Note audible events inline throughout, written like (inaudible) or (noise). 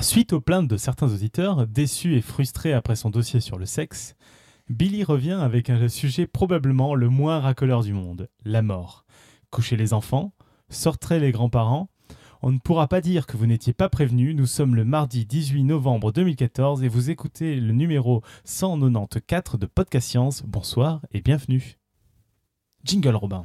Suite aux plaintes de certains auditeurs, déçus et frustrés après son dossier sur le sexe, Billy revient avec un sujet probablement le moins racoleur du monde, la mort. Coucher les enfants, sortez les grands-parents, on ne pourra pas dire que vous n'étiez pas prévenu, nous sommes le mardi 18 novembre 2014 et vous écoutez le numéro 194 de Podcast Science. Bonsoir et bienvenue. Jingle Robin.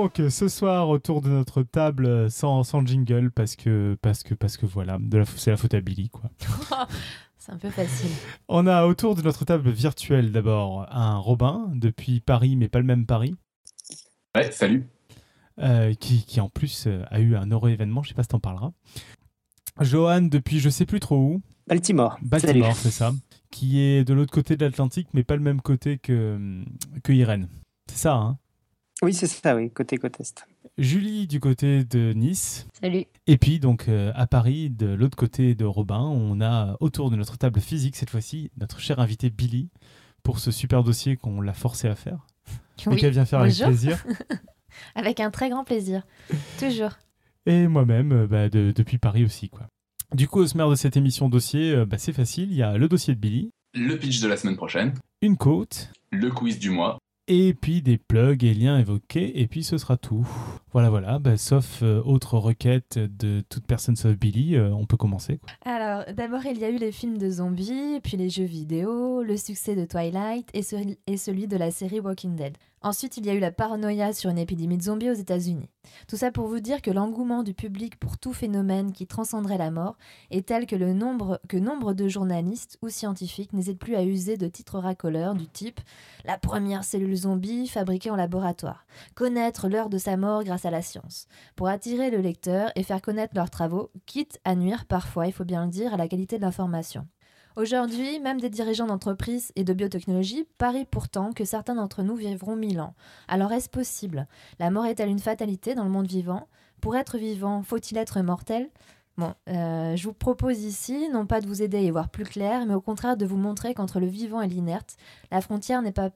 Donc ce soir autour de notre table sans, sans jingle parce que parce que parce que voilà c'est la faute à Billy quoi. (laughs) c'est un peu facile. On a autour de notre table virtuelle d'abord un Robin depuis Paris mais pas le même Paris. Ouais salut. Euh, qui, qui, en plus euh, a eu un heureux événement, je sais pas si t'en parleras. Johan depuis je sais plus trop où. Baltimore. Baltimore c'est ça. Qui est de l'autre côté de l'Atlantique mais pas le même côté que, que Irène. C'est ça hein? Oui, c'est ça, oui, côté côte est. Julie du côté de Nice. Salut. Et puis donc euh, à Paris, de l'autre côté de Robin, on a autour de notre table physique cette fois-ci notre cher invité Billy pour ce super dossier qu'on l'a forcé à faire. Oui. Et qu'elle vient faire avec plaisir. (laughs) avec un très grand plaisir, toujours. Et moi-même, euh, bah, de, depuis Paris aussi, quoi. Du coup, au sommaire de cette émission dossier, euh, bah, c'est facile. Il y a le dossier de Billy. Le pitch de la semaine prochaine. Une côte. Le quiz du mois et puis des plugs et liens évoqués, et puis ce sera tout. Voilà, voilà, bah, sauf euh, autre requête de toute personne sauf Billy, euh, on peut commencer. Alors, d'abord, il y a eu les films de zombies, puis les jeux vidéo, le succès de Twilight et, et celui de la série Walking Dead. Ensuite, il y a eu la paranoïa sur une épidémie de zombies aux États-Unis. Tout ça pour vous dire que l'engouement du public pour tout phénomène qui transcenderait la mort est tel que, le nombre, que nombre de journalistes ou scientifiques n'hésitent plus à user de titres racoleurs du type La première cellule zombie fabriquée en laboratoire, connaître l'heure de sa mort grâce à la science, pour attirer le lecteur et faire connaître leurs travaux, quitte à nuire parfois, il faut bien le dire, à la qualité de l'information. Aujourd'hui, même des dirigeants d'entreprises et de biotechnologie parient pourtant que certains d'entre nous vivront mille ans. Alors est-ce possible? La mort est-elle une fatalité dans le monde vivant? Pour être vivant, faut-il être mortel? Euh, je vous propose ici, non pas de vous aider à y voir plus clair, mais au contraire de vous montrer qu'entre le vivant et l'inerte, la frontière n'est pas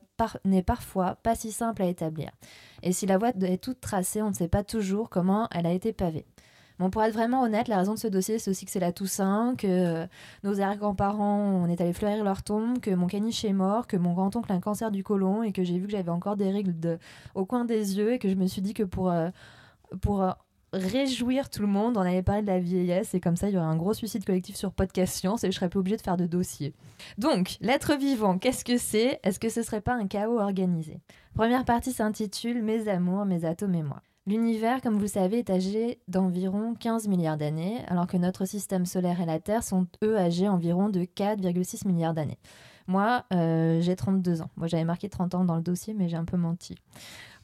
parfois pas si simple à établir. Et si la voie est toute tracée, on ne sait pas toujours comment elle a été pavée. Bon, pour être vraiment honnête, la raison de ce dossier, c'est aussi que c'est la Toussaint, que euh, nos arrière-grands-parents, on est allé fleurir leur tombe, que mon caniche est mort, que mon grand-oncle a un cancer du côlon et que j'ai vu que j'avais encore des règles de, au coin des yeux et que je me suis dit que pour, euh, pour réjouir tout le monde, on avait parlé de la vieillesse et comme ça, il y aurait un gros suicide collectif sur Podcast Science et je serais plus obligée de faire de dossier. Donc, l'être vivant, qu'est-ce que c'est? Est-ce que ce serait pas un chaos organisé? Première partie s'intitule Mes amours, mes atomes et moi. L'univers, comme vous le savez, est âgé d'environ 15 milliards d'années, alors que notre système solaire et la Terre sont, eux, âgés environ de 4,6 milliards d'années. Moi, euh, j'ai 32 ans. Moi, j'avais marqué 30 ans dans le dossier, mais j'ai un peu menti.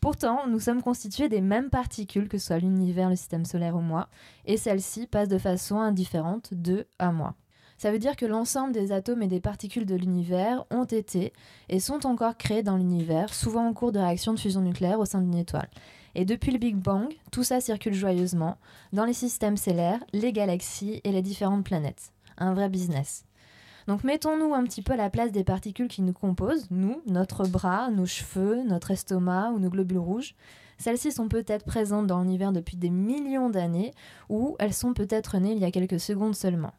Pourtant, nous sommes constitués des mêmes particules que soit l'univers, le système solaire ou moi, et celles-ci passent de façon indifférente de à moi. Ça veut dire que l'ensemble des atomes et des particules de l'univers ont été et sont encore créés dans l'univers, souvent en cours de réaction de fusion nucléaire au sein d'une étoile. Et depuis le Big Bang, tout ça circule joyeusement dans les systèmes stellaires, les galaxies et les différentes planètes. Un vrai business. Donc mettons-nous un petit peu à la place des particules qui nous composent, nous, notre bras, nos cheveux, notre estomac ou nos globules rouges. Celles-ci sont peut-être présentes dans l'univers depuis des millions d'années ou elles sont peut-être nées il y a quelques secondes seulement.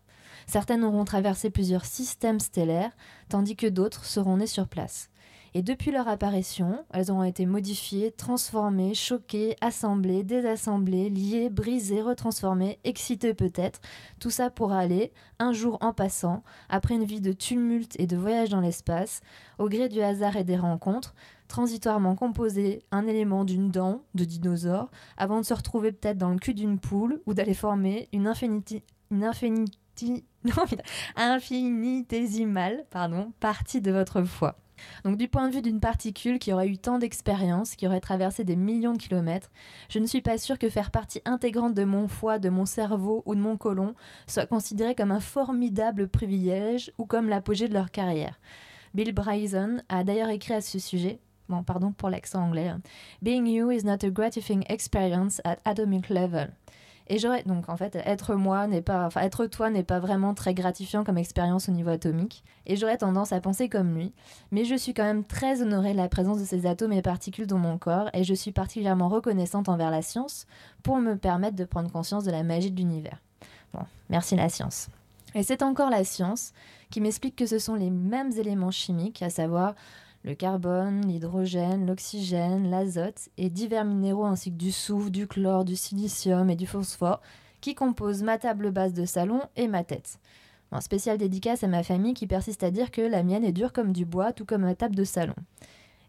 Certaines auront traversé plusieurs systèmes stellaires, tandis que d'autres seront nées sur place. Et depuis leur apparition, elles ont été modifiées, transformées, choquées, assemblées, désassemblées, liées, brisées, retransformées, excitées peut-être. Tout ça pour aller, un jour en passant, après une vie de tumulte et de voyage dans l'espace, au gré du hasard et des rencontres, transitoirement composer un élément d'une dent de dinosaure avant de se retrouver peut-être dans le cul d'une poule ou d'aller former une infinité une infinity, (laughs) infinitésimale pardon, partie de votre foi. Donc du point de vue d'une particule qui aurait eu tant d'expérience, qui aurait traversé des millions de kilomètres, je ne suis pas sûre que faire partie intégrante de mon foie, de mon cerveau ou de mon côlon soit considéré comme un formidable privilège ou comme l'apogée de leur carrière. Bill Bryson a d'ailleurs écrit à ce sujet bon, pardon pour l'accent anglais, hein. Being you is not a gratifying experience at atomic level. Et j'aurais donc en fait être moi n'est pas, enfin être toi n'est pas vraiment très gratifiant comme expérience au niveau atomique. Et j'aurais tendance à penser comme lui, mais je suis quand même très honorée de la présence de ces atomes et particules dans mon corps, et je suis particulièrement reconnaissante envers la science pour me permettre de prendre conscience de la magie de l'univers. Bon, merci la science. Et c'est encore la science qui m'explique que ce sont les mêmes éléments chimiques, à savoir le carbone, l'hydrogène, l'oxygène, l'azote et divers minéraux ainsi que du soufre, du chlore, du silicium et du phosphore qui composent ma table basse de salon et ma tête. Un spécial dédicace à ma famille qui persiste à dire que la mienne est dure comme du bois, tout comme ma table de salon.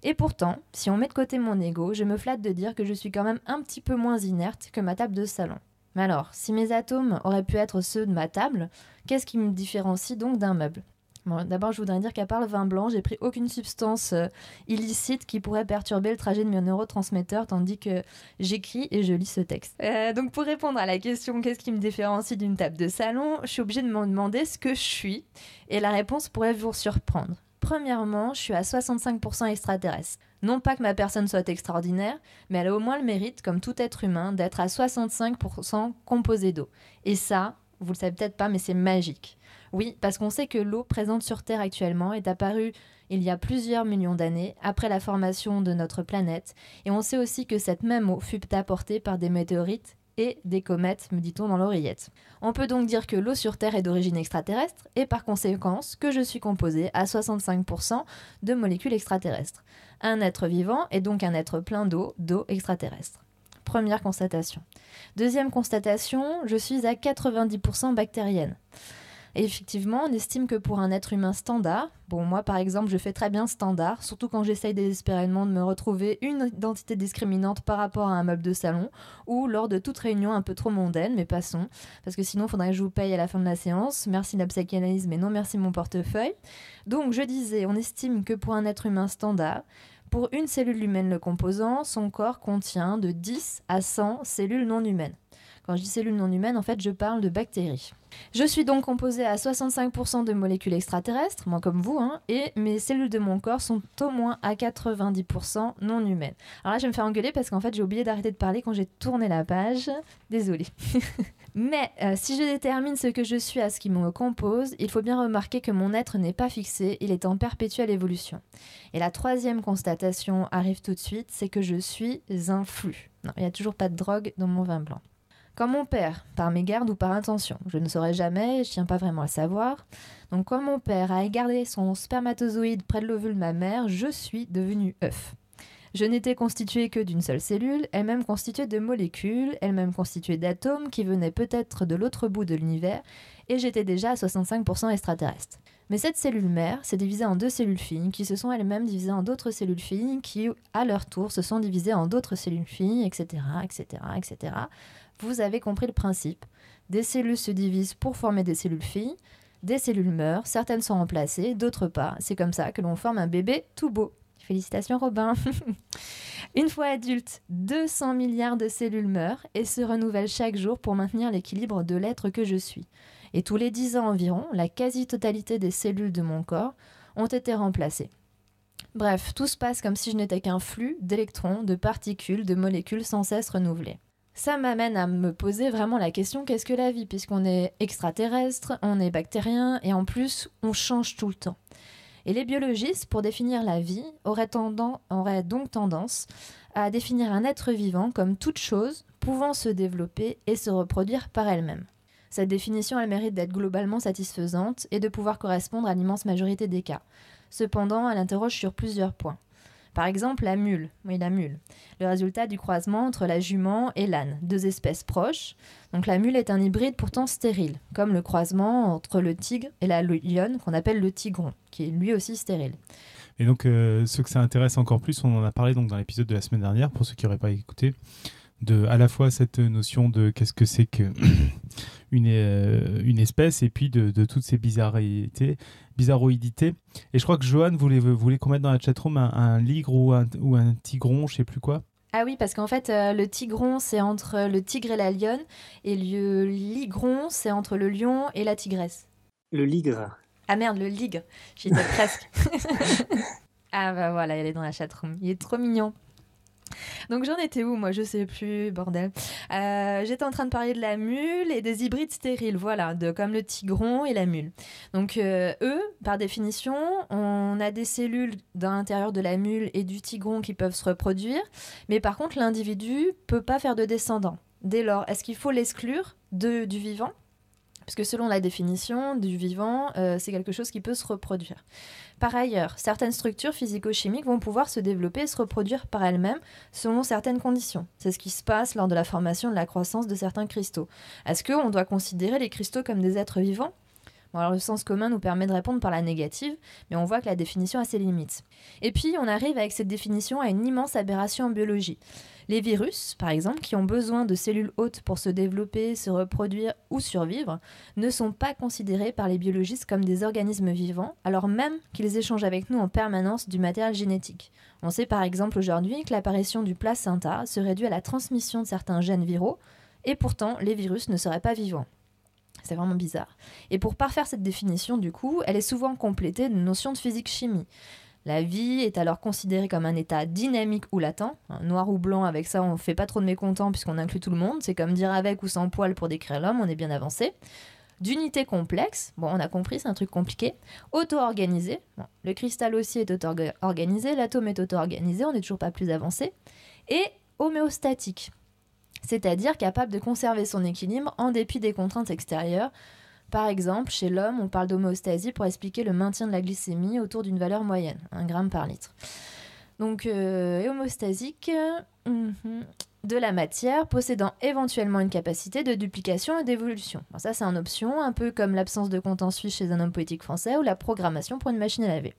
Et pourtant, si on met de côté mon ego, je me flatte de dire que je suis quand même un petit peu moins inerte que ma table de salon. Mais alors, si mes atomes auraient pu être ceux de ma table, qu'est-ce qui me différencie donc d'un meuble? D'abord, je voudrais dire qu'à part le vin blanc, j'ai pris aucune substance euh, illicite qui pourrait perturber le trajet de mes neurotransmetteurs, tandis que j'écris et je lis ce texte. Euh, donc, pour répondre à la question qu'est-ce qui me différencie d'une table de salon, je suis obligée de me demander ce que je suis, et la réponse pourrait vous surprendre. Premièrement, je suis à 65% extraterrestre. Non pas que ma personne soit extraordinaire, mais elle a au moins le mérite, comme tout être humain, d'être à 65% composé d'eau. Et ça, vous le savez peut-être pas, mais c'est magique. Oui, parce qu'on sait que l'eau présente sur Terre actuellement est apparue il y a plusieurs millions d'années après la formation de notre planète, et on sait aussi que cette même eau fut apportée par des météorites et des comètes, me dit-on dans l'oreillette. On peut donc dire que l'eau sur Terre est d'origine extraterrestre, et par conséquence que je suis composée à 65% de molécules extraterrestres. Un être vivant est donc un être plein d'eau, d'eau extraterrestre. Première constatation. Deuxième constatation, je suis à 90% bactérienne. Et effectivement, on estime que pour un être humain standard, bon, moi par exemple, je fais très bien standard, surtout quand j'essaye désespérément de me retrouver une identité discriminante par rapport à un meuble de salon ou lors de toute réunion un peu trop mondaine, mais passons, parce que sinon, il faudrait que je vous paye à la fin de la séance. Merci la psychanalyse, mais non merci mon portefeuille. Donc, je disais, on estime que pour un être humain standard, pour une cellule humaine le composant, son corps contient de 10 à 100 cellules non humaines. Quand je dis cellules non humaines, en fait, je parle de bactéries. Je suis donc composée à 65% de molécules extraterrestres, moi comme vous, hein, et mes cellules de mon corps sont au moins à 90% non humaines. Alors là, je vais me faire engueuler parce qu'en fait, j'ai oublié d'arrêter de parler quand j'ai tourné la page. Désolée. (laughs) Mais euh, si je détermine ce que je suis à ce qui me compose, il faut bien remarquer que mon être n'est pas fixé, il est en perpétuelle évolution. Et la troisième constatation arrive tout de suite, c'est que je suis un flux. Non, il n'y a toujours pas de drogue dans mon vin blanc. Quand mon père, par mégarde ou par intention, je ne saurais jamais, je tiens pas vraiment à le savoir. Donc quand mon père a égardé son spermatozoïde près de l'ovule de ma mère, je suis devenu œuf. Je n'étais constituée que d'une seule cellule, elle-même constituée de molécules, elle-même constituée d'atomes qui venaient peut-être de l'autre bout de l'univers, et j'étais déjà à 65% extraterrestre. Mais cette cellule mère s'est divisée en deux cellules filles, qui se sont elles-mêmes divisées en d'autres cellules filles, qui, à leur tour, se sont divisées en d'autres cellules filles, etc., etc., etc., vous avez compris le principe. Des cellules se divisent pour former des cellules filles, des cellules meurent, certaines sont remplacées, d'autres pas. C'est comme ça que l'on forme un bébé tout beau. Félicitations Robin. (laughs) Une fois adulte, 200 milliards de cellules meurent et se renouvellent chaque jour pour maintenir l'équilibre de l'être que je suis. Et tous les 10 ans environ, la quasi-totalité des cellules de mon corps ont été remplacées. Bref, tout se passe comme si je n'étais qu'un flux d'électrons, de particules, de molécules sans cesse renouvelées. Ça m'amène à me poser vraiment la question qu'est-ce que la vie? Puisqu'on est extraterrestre, on est bactérien et en plus on change tout le temps. Et les biologistes, pour définir la vie, auraient, donc tendance à définir un être vivant comme toute chose pouvant se développer et se reproduire par elle-même. Cette définition elle mérite d'être globalement satisfaisante et de pouvoir correspondre à l'immense majorité des cas. Cependant, elle interroge sur plusieurs points. Par exemple, la mule, oui la mule, le résultat du croisement entre la jument et l'âne, deux espèces proches. Donc la mule est un hybride pourtant stérile, comme le croisement entre le tigre et la lionne qu'on appelle le tigron, qui est lui aussi stérile. Et donc, euh, ce que ça intéresse encore plus, on en a parlé donc dans l'épisode de la semaine dernière, pour ceux qui n'auraient pas écouté, de à la fois cette notion de qu'est-ce que c'est que une, euh, une espèce et puis de, de, toutes ces bizarrités, bizarroïdités. Et je crois que Johan voulait, voulait qu'on mette dans la chatroom un, un ligre ou un, ou un tigron, je sais plus quoi. Ah oui, parce qu'en fait, euh, le tigron, c'est entre le tigre et la lionne, et le ligron, c'est entre le lion et la tigresse. Le ligre. Ah merde, le ligre, j'y étais presque. (laughs) Ah bah voilà, elle est dans la chatroom. Il est trop mignon. Donc j'en étais où moi? Je sais plus, bordel. Euh, J'étais en train de parler de la mule et des hybrides stériles, voilà, de, comme le tigron et la mule. Donc euh, eux, par définition, on a des cellules dans l'intérieur de la mule et du tigron qui peuvent se reproduire, mais par contre l'individu peut pas faire de descendants. Dès lors, est-ce qu'il faut l'exclure du vivant? Puisque selon la définition du vivant, euh, c'est quelque chose qui peut se reproduire. Par ailleurs, certaines structures physico-chimiques vont pouvoir se développer et se reproduire par elles-mêmes selon certaines conditions. C'est ce qui se passe lors de la formation de la croissance de certains cristaux. Est-ce qu'on doit considérer les cristaux comme des êtres vivants? Le sens commun nous permet de répondre par la négative, mais on voit que la définition a ses limites. Et puis, on arrive avec cette définition à une immense aberration en biologie. Les virus, par exemple, qui ont besoin de cellules hôtes pour se développer, se reproduire ou survivre, ne sont pas considérés par les biologistes comme des organismes vivants, alors même qu'ils échangent avec nous en permanence du matériel génétique. On sait par exemple aujourd'hui que l'apparition du placenta se réduit à la transmission de certains gènes viraux, et pourtant les virus ne seraient pas vivants. C'est vraiment bizarre. Et pour parfaire cette définition, du coup, elle est souvent complétée de notions de physique-chimie. La vie est alors considérée comme un état dynamique ou latent. Noir ou blanc, avec ça, on ne fait pas trop de mécontents puisqu'on inclut tout le monde. C'est comme dire avec ou sans poil pour décrire l'homme, on est bien avancé. D'unité complexe, bon, on a compris, c'est un truc compliqué. Auto-organisé, le cristal aussi est auto-organisé, l'atome est auto-organisé, on n'est toujours pas plus avancé. Et homéostatique, c'est-à-dire capable de conserver son équilibre en dépit des contraintes extérieures, par exemple, chez l'homme, on parle d'homéostasie pour expliquer le maintien de la glycémie autour d'une valeur moyenne, 1 gramme par litre. Donc, euh, homostasique mhm, de la matière possédant éventuellement une capacité de duplication et d'évolution. ça, c'est en option, un peu comme l'absence de compte en Suisse chez un homme politique français ou la programmation pour une machine à laver.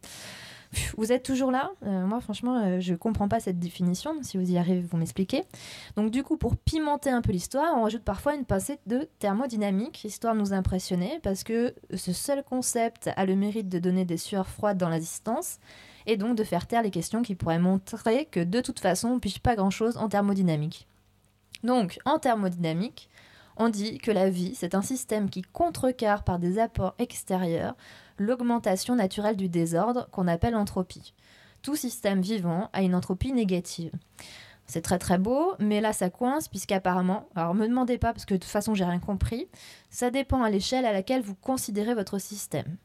Vous êtes toujours là euh, Moi, franchement, euh, je comprends pas cette définition. Si vous y arrivez, vous m'expliquez. Donc, du coup, pour pimenter un peu l'histoire, on rajoute parfois une pincée de thermodynamique, histoire de nous impressionner, parce que ce seul concept a le mérite de donner des sueurs froides dans l'existence, et donc de faire taire les questions qui pourraient montrer que de toute façon, on ne piche pas grand-chose en thermodynamique. Donc, en thermodynamique, on dit que la vie, c'est un système qui contrecarre par des apports extérieurs l'augmentation naturelle du désordre qu'on appelle entropie. Tout système vivant a une entropie négative. C'est très très beau, mais là ça coince puisqu'apparemment, alors me demandez pas parce que de toute façon j'ai rien compris, ça dépend à l'échelle à laquelle vous considérez votre système.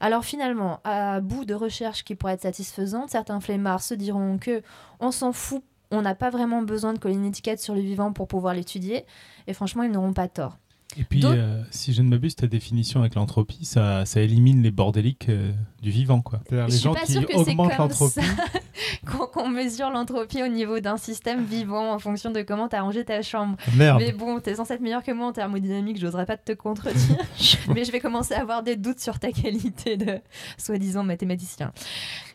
Alors finalement, à bout de recherches qui pourraient être satisfaisantes, certains flemmards se diront que on s'en fout, on n'a pas vraiment besoin de coller une étiquette sur le vivant pour pouvoir l'étudier, et franchement ils n'auront pas tort. Et puis, euh, si je ne m'abuse, ta définition avec l'entropie, ça, ça, élimine les bordéliques euh, du vivant. quoi. C'est-à-dire les gens qui augmentent l'entropie. (laughs) Qu'on mesure l'entropie au niveau d'un système vivant en fonction de comment tu as rangé ta chambre. Merde. Mais bon, tu es censé être meilleur que moi en thermodynamique, j'oserais pas te contredire. (laughs) (laughs) mais je vais commencer à avoir des doutes sur ta qualité de soi-disant mathématicien.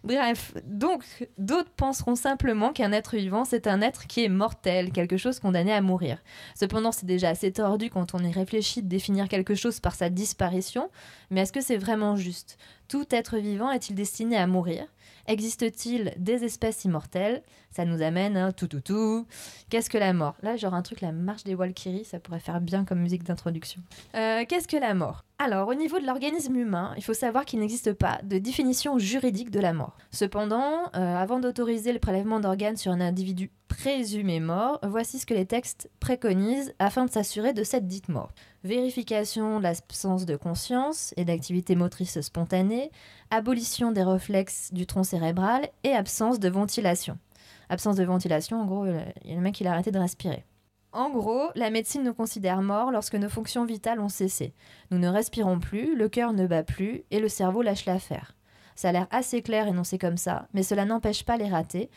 Bref, donc d'autres penseront simplement qu'un être vivant, c'est un être qui est mortel, quelque chose condamné à mourir. Cependant, c'est déjà assez tordu quand on y réfléchit de définir quelque chose par sa disparition, mais est-ce que c'est vraiment juste? Tout être vivant est-il destiné à mourir? Existe-t-il des espèces immortelles? Ça nous amène à tout tout tout. Qu'est-ce que la mort? Là, genre un truc, la marche des Walkyries, ça pourrait faire bien comme musique d'introduction. Euh, qu'est-ce que la mort? Alors, au niveau de l'organisme humain, il faut savoir qu'il n'existe pas de définition juridique de la mort. Cependant, euh, avant d'autoriser le prélèvement d'organes sur un individu présumé mort, voici ce que les textes préconisent afin de s'assurer de cette dite mort. Vérification de l'absence de conscience et d'activité motrice spontanée, abolition des réflexes du tronc cérébral et absence de ventilation. Absence de ventilation, en gros, il y a le mec qui a arrêté de respirer. En gros, la médecine nous considère morts lorsque nos fonctions vitales ont cessé. Nous ne respirons plus, le cœur ne bat plus et le cerveau lâche l'affaire. Ça a l'air assez clair énoncé comme ça, mais cela n'empêche pas les ratés,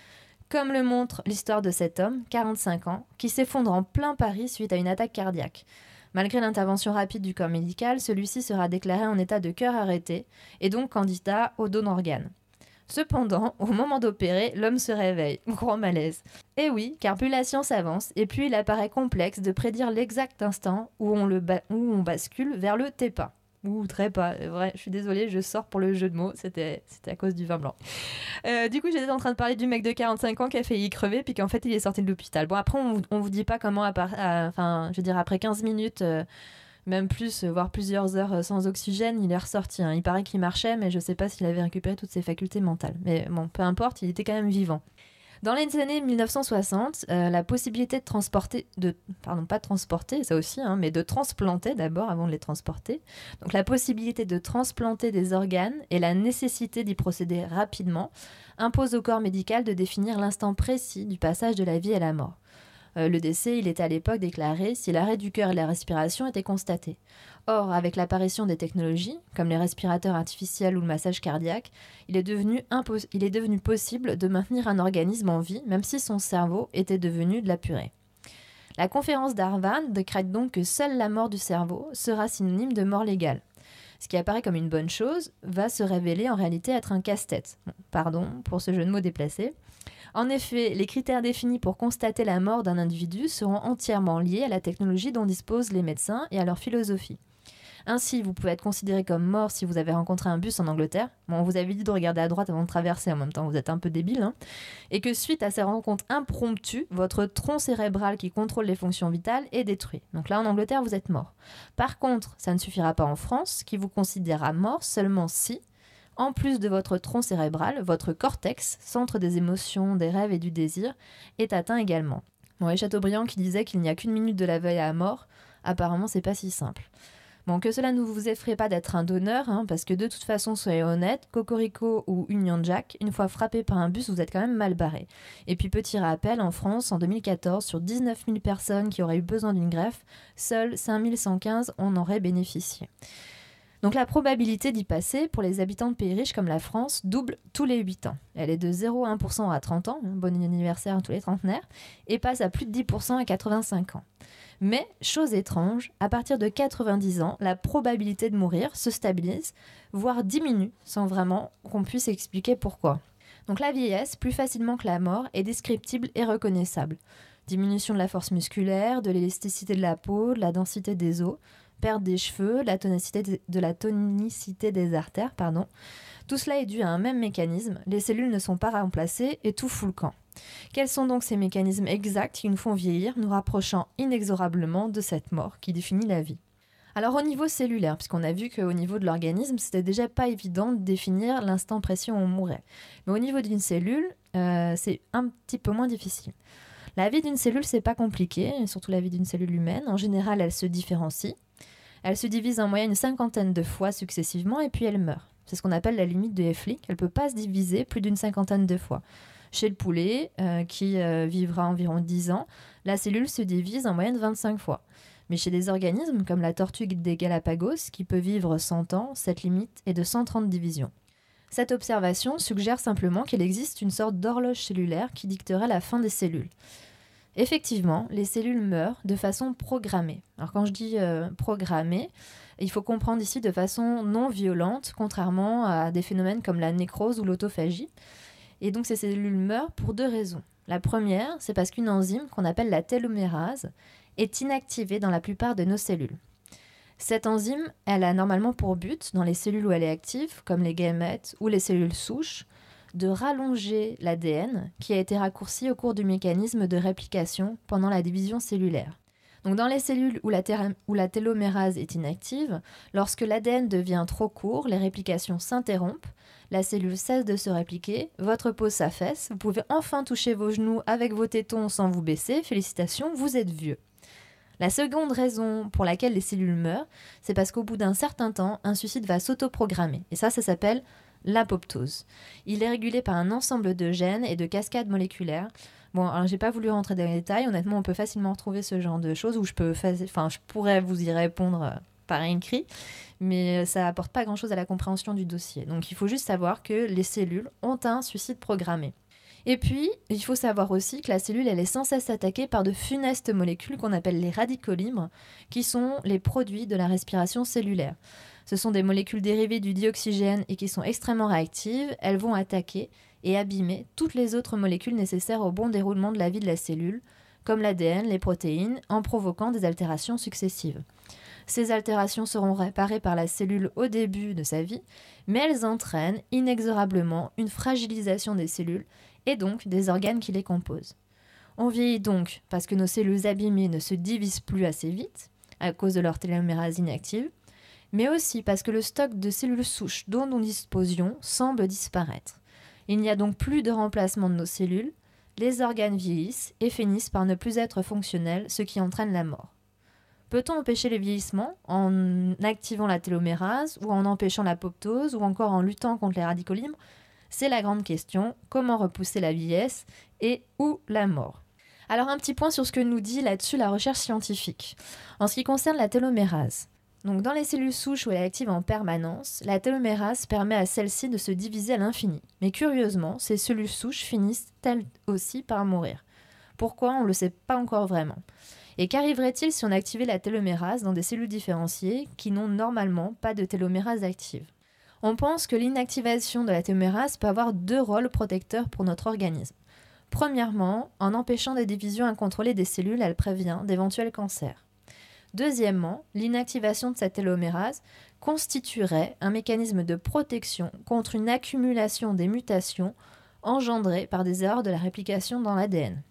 comme le montre l'histoire de cet homme, 45 ans, qui s'effondre en plein Paris suite à une attaque cardiaque. Malgré l'intervention rapide du corps médical, celui-ci sera déclaré en état de cœur arrêté et donc candidat au don d'organes. Cependant, au moment d'opérer, l'homme se réveille. Grand malaise. Et eh oui, car plus la science avance, et plus il apparaît complexe de prédire l'exact instant où on, le où on bascule vers le TEPA. Ou très pas, vrai, je suis désolée, je sors pour le jeu de mots, c'était à cause du vin blanc. Euh, du coup, j'étais en train de parler du mec de 45 ans qui a failli crever, puis qu'en fait, il est sorti de l'hôpital. Bon, après, on, on vous dit pas comment, enfin, je veux dire, après 15 minutes, euh, même plus, euh, voire plusieurs heures euh, sans oxygène, il est ressorti. hein. Il paraît qu'il marchait, mais je sais pas s'il avait récupéré toutes ses facultés mentales. Mais bon, peu importe, il était quand même vivant. Dans les années 1960, euh, la possibilité de transporter, de, pardon, pas transporter, ça aussi, hein, mais de transplanter d'abord avant de les transporter. Donc la possibilité de transplanter des organes et la nécessité d'y procéder rapidement impose au corps médical de définir l'instant précis du passage de la vie à la mort. Euh, le décès, il était à l'époque déclaré si l'arrêt du cœur et la respiration était constaté. Or, avec l'apparition des technologies, comme les respirateurs artificiels ou le massage cardiaque, il est, devenu possible de maintenir un organisme en vie, même si son cerveau était devenu de la purée. La conférence d'Harvard décrète donc que seule la mort du cerveau sera synonyme de mort légale. Ce qui apparaît comme une bonne chose va se révéler en réalité être un casse-tête. Pardon pour ce jeu de mots déplacé. En effet, les critères définis pour constater la mort d'un individu seront entièrement liés à la technologie dont disposent les médecins et à leur philosophie. Ainsi, vous pouvez être considéré comme mort si vous avez rencontré un bus en Angleterre. Bon, on vous avait dit de regarder à droite avant de traverser, en même temps vous êtes un peu débile. hein. Et que suite à ces rencontres impromptues, votre tronc cérébral qui contrôle les fonctions vitales est détruit. Donc là, en Angleterre, vous êtes mort. Par contre, ça ne suffira pas en France, qui vous considérera mort seulement si, en plus de votre tronc cérébral, votre cortex, centre des émotions, des rêves et du désir, est atteint également. Bon, et Chateaubriand qui disait qu'il n'y a qu'une minute de la veille à la mort, apparemment c'est pas si simple. Bon, que cela ne vous effraie pas d'être un donneur, hein, parce que de toute façon, soyez honnête, Cocorico ou Union Jack, une fois frappé par un bus, vous êtes quand même mal barré. Et puis petit rappel, en France, en 2014, sur 19 000 personnes qui auraient eu besoin d'une greffe, seuls 5 115 en auraient bénéficié. Donc la probabilité d'y passer pour les habitants de pays riches comme la France double tous les 8 ans. Elle est de 0,1% à 30 ans, hein, bon anniversaire à tous les trentenaires, et passe à plus de 10% à 85 ans. Mais, chose étrange, à partir de 90 ans, la probabilité de mourir se stabilise, voire diminue, sans vraiment qu'on puisse expliquer pourquoi. Donc la vieillesse, plus facilement que la mort, est descriptible et reconnaissable. Diminution de la force musculaire, de l'élasticité de la peau, de la densité des os, perte des cheveux, la tonicité de, la tonicité des artères, pardon. Tout cela est dû à un même mécanisme, les cellules ne sont pas remplacées et tout fout le camp. Quels sont donc ces mécanismes exacts qui nous font vieillir, nous rapprochant inexorablement de cette mort qui définit la vie? Alors au niveau cellulaire, puisqu'on a vu qu'au niveau de l'organisme, c'était déjà pas évident de définir l'instant précis où on mourrait. Mais au niveau d'une cellule, euh, c'est un petit peu moins difficile. La vie d'une cellule, c'est pas compliqué, surtout la vie d'une cellule humaine. En général, elle se différencie. Elle se divise en moyenne une cinquantaine de fois successivement et puis elle meurt. C'est ce qu'on appelle la limite de Hefflick. Elle peut pas se diviser plus d'une cinquantaine de fois. Chez le poulet, euh, qui euh, vivra environ 10 ans, la cellule se divise en moyenne 25 fois. Mais chez des organismes comme la tortue des Galapagos, qui peut vivre 100 ans, cette limite est de 130 divisions. Cette observation suggère simplement qu'il existe une sorte d'horloge cellulaire qui dicterait la fin des cellules. Effectivement, les cellules meurent de façon programmée. Alors quand je dis euh, programmée, il faut comprendre ici de façon non violente, contrairement à des phénomènes comme la nécrose ou l'autophagie. Et donc ces cellules meurent pour deux raisons. La première, c'est parce qu'une enzyme qu'on appelle la télomérase est inactivée dans la plupart de nos cellules. Cette enzyme, elle a normalement pour but, dans les cellules où elle est active, comme les gamètes ou les cellules souches, de rallonger l'ADN qui a été raccourci au cours du mécanisme de réplication pendant la division cellulaire. Donc dans les cellules où la, où télomérase est inactive, lorsque l'ADN devient trop court, les réplications s'interrompent, la cellule cesse de se répliquer, votre peau s'affaisse, vous pouvez enfin toucher vos genoux avec vos tétons sans vous baisser, félicitations, vous êtes vieux. La seconde raison pour laquelle les cellules meurent, c'est parce qu'au bout d'un certain temps, un suicide va s'autoprogrammer. Et ça, ça s'appelle l'apoptose. Il est régulé par un ensemble de gènes et de cascades moléculaires. Bon, alors j'ai pas voulu rentrer dans les détails. Honnêtement, on peut facilement retrouver ce genre de choses où je peux, enfin, je pourrais vous y répondre euh, par écrit, mais ça apporte pas grand-chose à la compréhension du dossier. Donc, il faut juste savoir que les cellules ont un suicide programmé. Et puis, il faut savoir aussi que la cellule, elle est sans cesse attaquée par de funestes molécules qu'on appelle les radicaux libres, qui sont les produits de la respiration cellulaire. Ce sont des molécules dérivées du dioxygène et qui sont extrêmement réactives. Elles vont attaquer et abîmer toutes les autres molécules nécessaires au bon déroulement de la vie de la cellule, comme l'ADN, les protéines, en provoquant des altérations successives. Ces altérations seront réparées par la cellule au début de sa vie, mais elles entraînent inexorablement une fragilisation des cellules et donc des organes qui les composent. On vieillit donc parce que nos cellules abîmées ne se divisent plus assez vite, à cause de leur télomérase inactive, mais aussi parce que le stock de cellules souches dont nous disposions semble disparaître. Il n'y a donc plus de remplacement de nos cellules, les organes vieillissent et finissent par ne plus être fonctionnels, ce qui entraîne la mort. Peut-on empêcher le vieillissement en activant la télomérase ou en empêchant l'apoptose ou encore en luttant contre les radicaux libres? C'est la grande question. Comment repousser la vieillesse et ou la mort? Alors un petit point sur ce que nous dit là-dessus la recherche scientifique. En ce qui concerne la télomérase, donc dans les cellules souches où elle est active en permanence, la télomérase permet à celle-ci de se diviser à l'infini. Mais curieusement, ces cellules souches finissent elles aussi par mourir. Pourquoi? On ne le sait pas encore vraiment. Et qu'arriverait-il si on activait la télomérase dans des cellules différenciées qui n'ont normalement pas de télomérase active? On pense que l'inactivation de la télomérase peut avoir deux rôles protecteurs pour notre organisme. Premièrement, en empêchant des divisions incontrôlées des cellules, elle prévient d'éventuels cancers. Deuxièmement, l'inactivation de cette télomérase constituerait un mécanisme de protection contre une accumulation des mutations engendrées par des erreurs de la réplication dans l'ADN.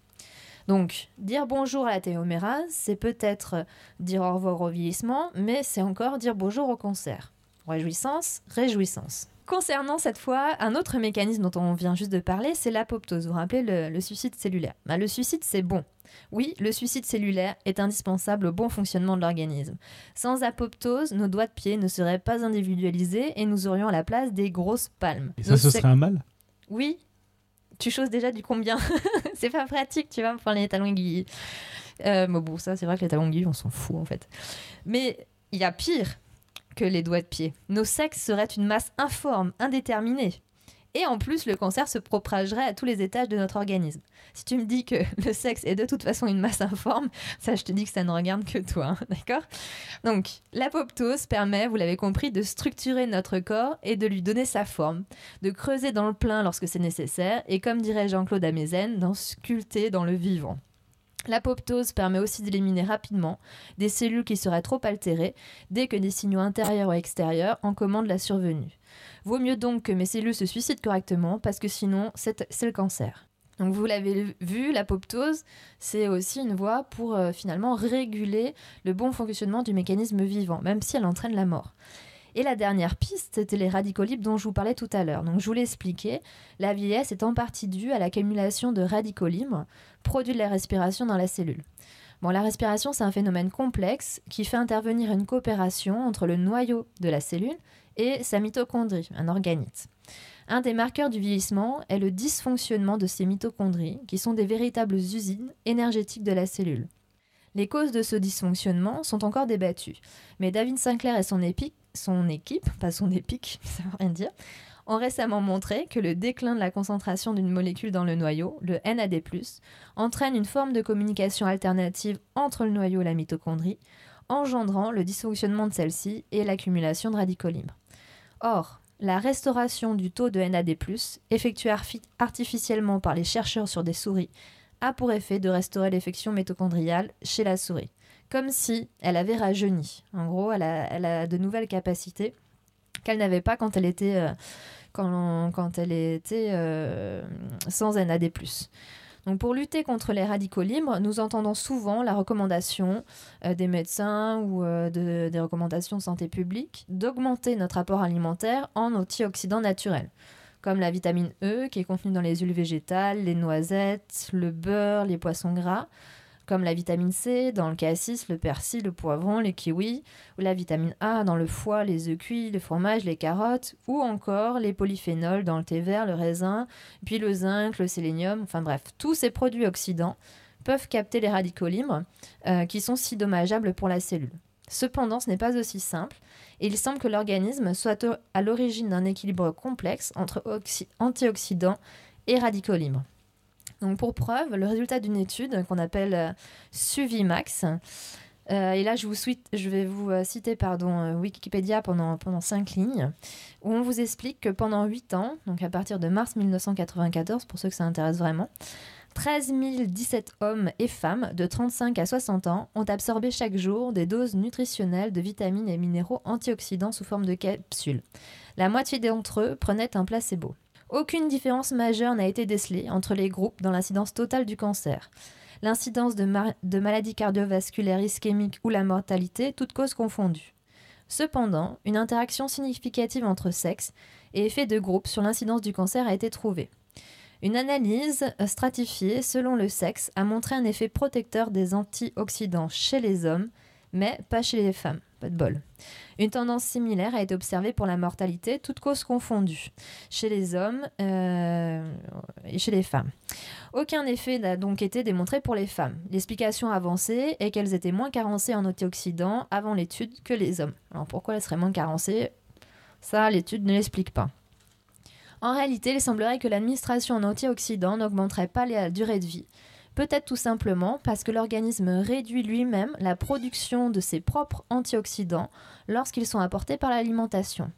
Donc, dire bonjour à la télomérase, c'est peut-être dire au revoir au vieillissement, mais c'est encore dire bonjour au cancer. Réjouissance, réjouissance. Concernant cette fois un autre mécanisme dont on vient juste de parler, c'est l'apoptose. Vous vous rappelez le, suicide cellulaire? Bah, Le suicide, c'est bon. Oui, le suicide cellulaire est indispensable au bon fonctionnement de l'organisme. Sans apoptose, nos doigts de pied ne seraient pas individualisés et nous aurions à la place des grosses palmes. Et ça, ce serait un mal Oui, tu choses déjà du combien. (laughs) c'est pas pratique, tu vois, pour les talons aiguilles. Euh, bon, ça, c'est vrai que les talons aiguilles, on s'en fout en fait. Mais il y a pire que les doigts de pied. Nos sexes seraient une masse informe, indéterminée. Et en plus, le cancer se propagerait à tous les étages de notre organisme. Si tu me dis que (laughs) le sexe est de toute façon une masse informe, ça, je te dis que ça ne regarde que toi, hein, (laughs) d'accord? Donc, l'apoptose permet, vous l'avez compris, de structurer notre corps et de lui donner sa forme, de creuser dans le plein lorsque c'est nécessaire, et comme dirait Jean-Claude Amezen, d'en sculpter dans le vivant. L'apoptose permet aussi d'éliminer rapidement des cellules qui seraient trop altérées dès que des signaux intérieurs ou extérieurs en commandent la survenue. Vaut mieux donc que mes cellules se suicident correctement parce que sinon c'est le cancer. Donc vous l'avez vu, l'apoptose, c'est aussi une voie pour euh, finalement réguler le bon fonctionnement du mécanisme vivant, même si elle entraîne la mort. Et la dernière piste, c'était les radicaux libres dont je vous parlais tout à l'heure. Donc je vous l'ai expliqué, la vieillesse est en partie due à l'accumulation de radicaux produits de la respiration dans la cellule. Bon, la respiration, c'est un phénomène complexe qui fait intervenir une coopération entre le noyau de la cellule et sa mitochondrie, un organite. Un des marqueurs du vieillissement est le dysfonctionnement de ces mitochondries, qui sont des véritables usines énergétiques de la cellule. Les causes de ce dysfonctionnement sont encore débattues, mais David Sinclair et son, son équipe, pas son épique, (laughs) ça veut rien dire, ont récemment montré que le déclin de la concentration d'une molécule dans le noyau, le NAD+, entraîne une forme de communication alternative entre le noyau et la mitochondrie, engendrant le dysfonctionnement de celle-ci et l'accumulation de radicaux libres. Or, la restauration du taux de NAD+, effectuée artificiellement par les chercheurs sur des souris, a pour effet de restaurer l'effection mitochondriale chez la souris, comme si elle avait rajeuni. En gros, elle a, de nouvelles capacités qu'elle n'avait pas quand elle était, euh, euh, sans NAD+. Donc pour lutter contre les radicaux libres, nous entendons souvent la recommandation euh, des médecins ou des recommandations de santé publique d'augmenter notre apport alimentaire en antioxydants naturels comme la vitamine E qui est contenue dans les huiles végétales, les noisettes, le beurre, les poissons gras, comme la vitamine C dans le cassis, le persil, le poivron, les kiwis, ou la vitamine A dans le foie, les œufs cuits, le fromage, les carottes, ou encore les polyphénols dans le thé vert, le raisin, puis le zinc, le sélénium, enfin bref, tous ces produits oxydants peuvent capter les radicaux libres euh, qui sont si dommageables pour la cellule. Cependant, ce n'est pas aussi simple et il semble que l'organisme soit à l'origine d'un équilibre complexe entre antioxydants et radicaux libres. Donc pour preuve, le résultat d'une étude qu'on appelle euh, Suvimax, euh, et là je, vous je vais vous euh, citer pardon, Wikipédia pendant, pendant cinq lignes, où on vous explique que pendant 8 ans, donc à partir de mars 1994, pour ceux que ça intéresse vraiment, 13 017 hommes et femmes de 35 à 60 ans ont absorbé chaque jour des doses nutritionnelles de vitamines et minéraux antioxydants sous forme de capsules. La moitié d'entre eux prenaient un placebo. Aucune différence majeure n'a été décelée entre les groupes dans l'incidence totale du cancer. l'incidence de, maladies cardiovasculaires ischémiques ou la mortalité, toutes causes confondues. Cependant, une interaction significative entre sexe et effet de groupe sur l'incidence du cancer a été trouvée. Une analyse stratifiée selon le sexe a montré un effet protecteur des antioxydants chez les hommes, mais pas chez les femmes. Pas de bol. Une tendance similaire a été observée pour la mortalité, toutes causes confondues, chez les hommes euh, et chez les femmes. Aucun effet n'a donc été démontré pour les femmes. L'explication avancée est qu'elles étaient moins carencées en antioxydants avant l'étude que les hommes. Alors pourquoi elles seraient moins carencées? Ça, l'étude ne l'explique pas. En réalité, il semblerait que l'administration en antioxydants n'augmenterait pas la durée de vie. Peut-être tout simplement parce que l'organisme réduit lui-même la production de ses propres antioxydants lorsqu'ils sont apportés par l'alimentation.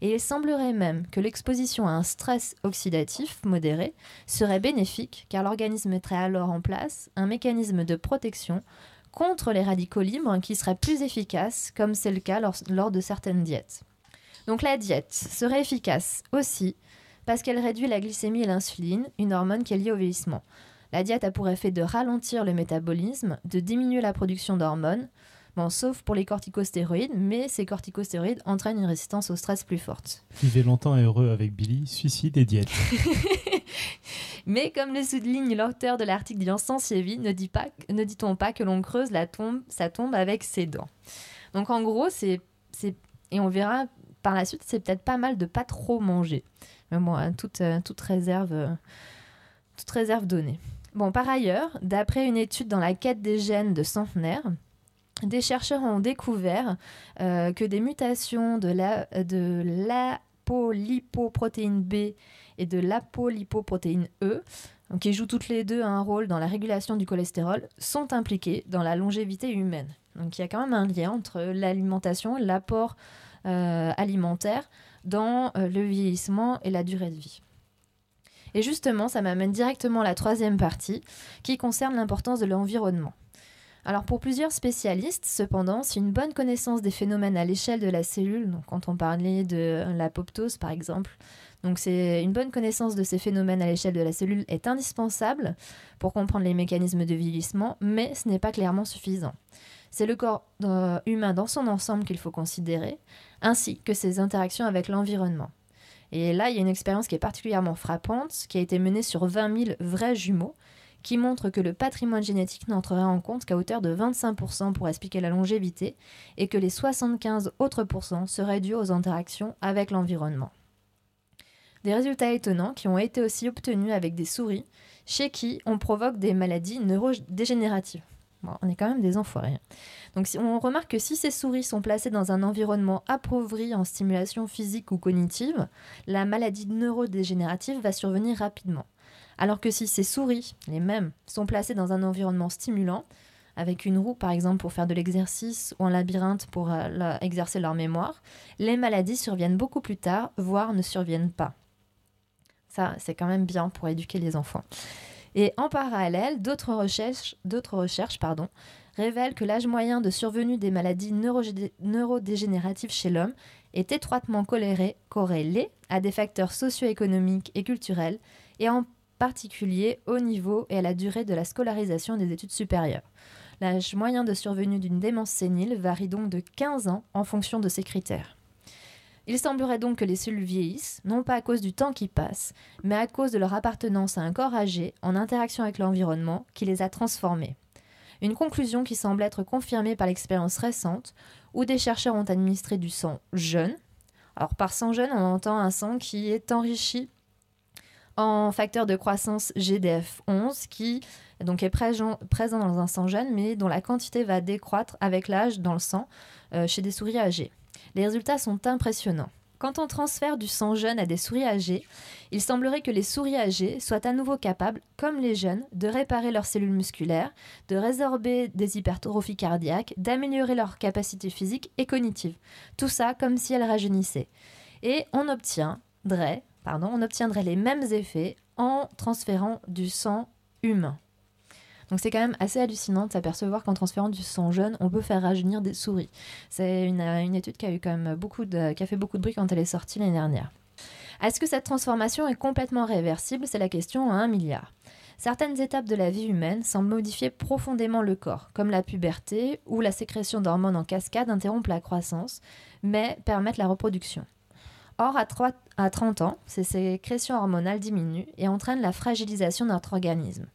Et il semblerait même que l'exposition à un stress oxydatif modéré serait bénéfique car l'organisme mettrait alors en place un mécanisme de protection contre les radicaux libres qui serait plus efficace comme c'est le cas lors, de certaines diètes. Donc la diète serait efficace aussi parce qu'elle réduit la glycémie et l'insuline, une hormone qui est liée au vieillissement. La diète a pour effet de ralentir le métabolisme, de diminuer la production d'hormones, bon, sauf pour les corticostéroïdes, mais ces corticostéroïdes entraînent une résistance au stress plus forte. Vivez longtemps et heureux avec Billy, suicide et diète. (laughs) mais comme le souligne l'auteur de l'article d'Insensievi, ne dit pas, ne dit-on pas que l'on creuse la tombe, sa tombe avec ses dents. Donc en gros, c'est, et on verra par la suite, c'est peut-être pas mal de pas trop manger. Mais bon, hein, toute, euh, toute réserve, euh, toute réserve donnée. Bon, par ailleurs, d'après une étude dans la quête des gènes de centenaire, des chercheurs ont découvert euh, que des mutations de la de l'apolipoprotéine B et de l'apolipoprotéine E, qui jouent toutes les deux un rôle dans la régulation du cholestérol, sont impliquées dans la longévité humaine. Donc il y a quand même un lien entre l'alimentation, l'apport euh, alimentaire dans euh, le vieillissement et la durée de vie. Et justement, ça m'amène directement à la troisième partie qui concerne l'importance de l'environnement. Alors pour plusieurs spécialistes, cependant, si une bonne connaissance des phénomènes à l'échelle de la cellule, donc quand on parlait de l'apoptose par exemple, donc c'est une bonne connaissance de ces phénomènes à l'échelle de la cellule est indispensable pour comprendre les mécanismes de vieillissement, mais ce n'est pas clairement suffisant. C'est le corps euh, humain dans son ensemble qu'il faut considérer, ainsi que ses interactions avec l'environnement. Et là, il y a une expérience qui est particulièrement frappante, qui a été menée sur 20 000 vrais jumeaux, qui montre que le patrimoine génétique n'entrerait en compte qu'à hauteur de 25% pour expliquer la longévité, et que les 75 autres pourcents seraient dus aux interactions avec l'environnement. Des résultats étonnants qui ont été aussi obtenus avec des souris, chez qui on provoque des maladies neurodégénératives on est quand même des enfoirés. Donc on remarque que si ces souris sont placées dans un environnement appauvri en stimulation physique ou cognitive, la maladie neurodégénérative va survenir rapidement. Alors que si ces souris, les mêmes, sont placées dans un environnement stimulant, avec une roue par exemple pour faire de l'exercice ou un labyrinthe pour euh, exercer leur mémoire, les maladies surviennent beaucoup plus tard, voire ne surviennent pas. Ça, c'est quand même bien pour éduquer les enfants. Et en parallèle, d'autres recherches, révèlent que l'âge moyen de survenue des maladies neurodégénératives chez l'homme est étroitement corrélé à des facteurs socio-économiques et culturels, et en particulier au niveau et à la durée de la scolarisation des études supérieures. L'âge moyen de survenue d'une démence sénile varie donc de 15 ans en fonction de ces critères. Il semblerait donc que les cellules vieillissent, non pas à cause du temps qui passe, mais à cause de leur appartenance à un corps âgé en interaction avec l'environnement qui les a transformées. Une conclusion qui semble être confirmée par l'expérience récente, où des chercheurs ont administré du sang jeune. Alors par sang jeune, on entend un sang qui est enrichi en facteur de croissance GDF11, qui donc est présent, dans un sang jeune, mais dont la quantité va décroître avec l'âge dans le sang euh, chez des souris âgées. Les résultats sont impressionnants. Quand on transfère du sang jeune à des souris âgées, il semblerait que les souris âgées soient à nouveau capables, comme les jeunes, de réparer leurs cellules musculaires, de résorber des hypertrophies cardiaques, d'améliorer leur capacité physique et cognitive. Tout ça comme si elles rajeunissaient. Et on obtiendrait, on obtiendrait les mêmes effets en transférant du sang humain. Donc c'est quand même assez hallucinant de s'apercevoir qu'en transférant du sang jaune, on peut faire rajeunir des souris. C'est une, une, étude qui a fait beaucoup de bruit quand elle est sortie l'année dernière. Est-ce que cette transformation est complètement réversible? C'est la question à un milliard. Certaines étapes de la vie humaine semblent modifier profondément le corps, comme la puberté, où la sécrétion d'hormones en cascade interrompt la croissance, mais permettent la reproduction. Or, à, 3 à 30 ans, ces sécrétions hormonales diminuent et entraînent la fragilisation de notre organisme.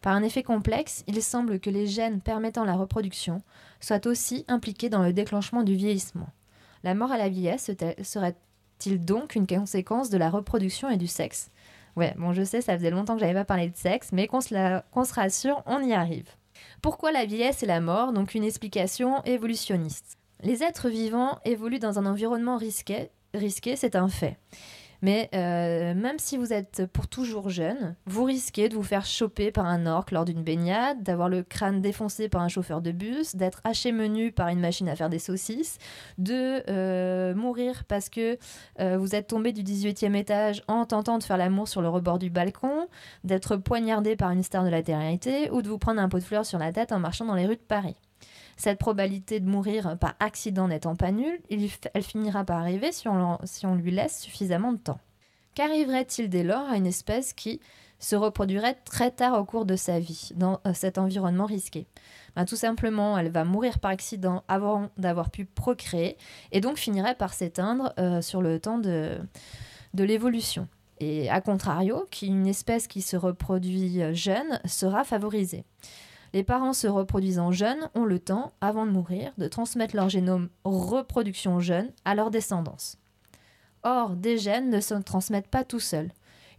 Par un effet complexe, il semble que les gènes permettant la reproduction soient aussi impliqués dans le déclenchement du vieillissement. La mort à la vieillesse serait-il donc une conséquence de la reproduction et du sexe? Ouais, bon, je sais, ça faisait longtemps que j'avais pas parlé de sexe, mais qu'on se, rassure, on y arrive. Pourquoi la vieillesse et la mort Donc une explication évolutionniste? Les êtres vivants évoluent dans un environnement risqué, risqué c'est un fait. Mais euh, même si vous êtes pour toujours jeune, vous risquez de vous faire choper par un orque lors d'une baignade, d'avoir le crâne défoncé par un chauffeur de bus, d'être haché menu par une machine à faire des saucisses, de euh, mourir parce que euh, vous êtes tombé du 18e étage en tentant de faire l'amour sur le rebord du balcon, d'être poignardé par une star de la télé ou de vous prendre un pot de fleurs sur la tête en marchant dans les rues de Paris. Cette probabilité de mourir par accident n'étant pas nulle, elle finira par arriver si on, lui laisse suffisamment de temps. Qu'arriverait-il dès lors à une espèce qui se reproduirait très tard au cours de sa vie, dans euh, cet environnement risqué? Ben, Tout simplement, elle va mourir par accident avant d'avoir pu procréer, et donc finirait par s'éteindre euh, sur le temps de, l'évolution. Et à contrario, qu'une espèce qui se reproduit jeune sera favorisée. Les parents se reproduisant jeunes ont le temps, avant de mourir, de transmettre leur génome reproduction jeune à leur descendance. Or, des gènes ne se transmettent pas tout seuls.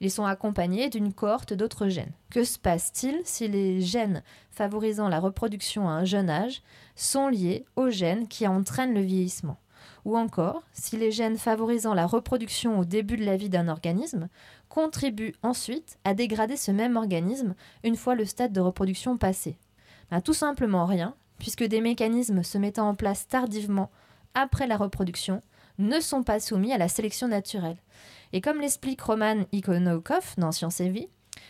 Ils sont accompagnés d'une cohorte d'autres gènes. Que se passe-t-il si les gènes favorisant la reproduction à un jeune âge sont liés aux gènes qui entraînent le vieillissement? Ou encore, si les gènes favorisant la reproduction au début de la vie d'un organisme contribue ensuite à dégrader ce même organisme une fois le stade de reproduction passé ben, Tout simplement rien, puisque des mécanismes se mettant en place tardivement après la reproduction ne sont pas soumis à la sélection naturelle. Et comme l'explique Roman Ikonokov dans Science et Vie,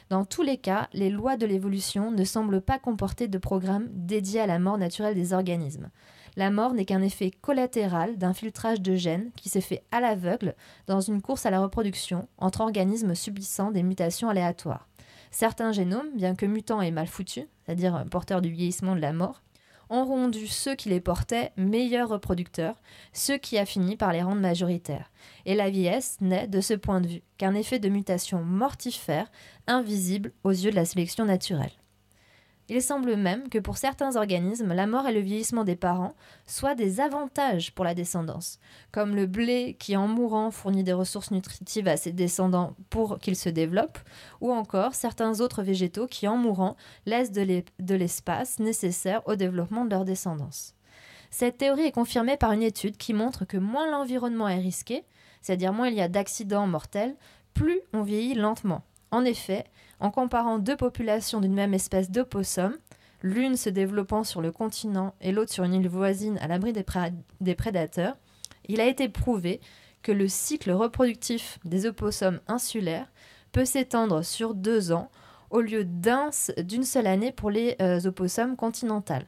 dans tous les cas, les lois de l'évolution ne semblent pas comporter de programme dédié à la mort naturelle des organismes. La mort n'est qu'un effet collatéral d'un filtrage de gènes qui s'est fait à l'aveugle dans une course à la reproduction entre organismes subissant des mutations aléatoires. Certains génomes, bien que mutants et mal foutus, c'est-à-dire porteurs du vieillissement de la mort, ont rendu ceux qui les portaient meilleurs reproducteurs, ce qui a fini par les rendre majoritaires. Et la vieillesse n'est, de ce point de vue, qu'un effet de mutation mortifère, invisible aux yeux de la sélection naturelle. Il semble même que pour certains organismes, la mort et le vieillissement des parents soient des avantages pour la descendance, comme le blé qui en mourant fournit des ressources nutritives à ses descendants pour qu'ils se développent, ou encore certains autres végétaux qui en mourant laissent de l'espace nécessaire au développement de leur descendance. Cette théorie est confirmée par une étude qui montre que moins l'environnement est risqué, c'est-à-dire moins il y a d'accidents mortels, plus on vieillit lentement. En effet, en comparant deux populations d'une même espèce d'opossum, l'une se développant sur le continent et l'autre sur une île voisine à l'abri des, prédateurs, il a été prouvé que le cycle reproductif des opossums insulaires peut s'étendre sur deux ans au lieu d'une seule année pour les euh, opossums continentales,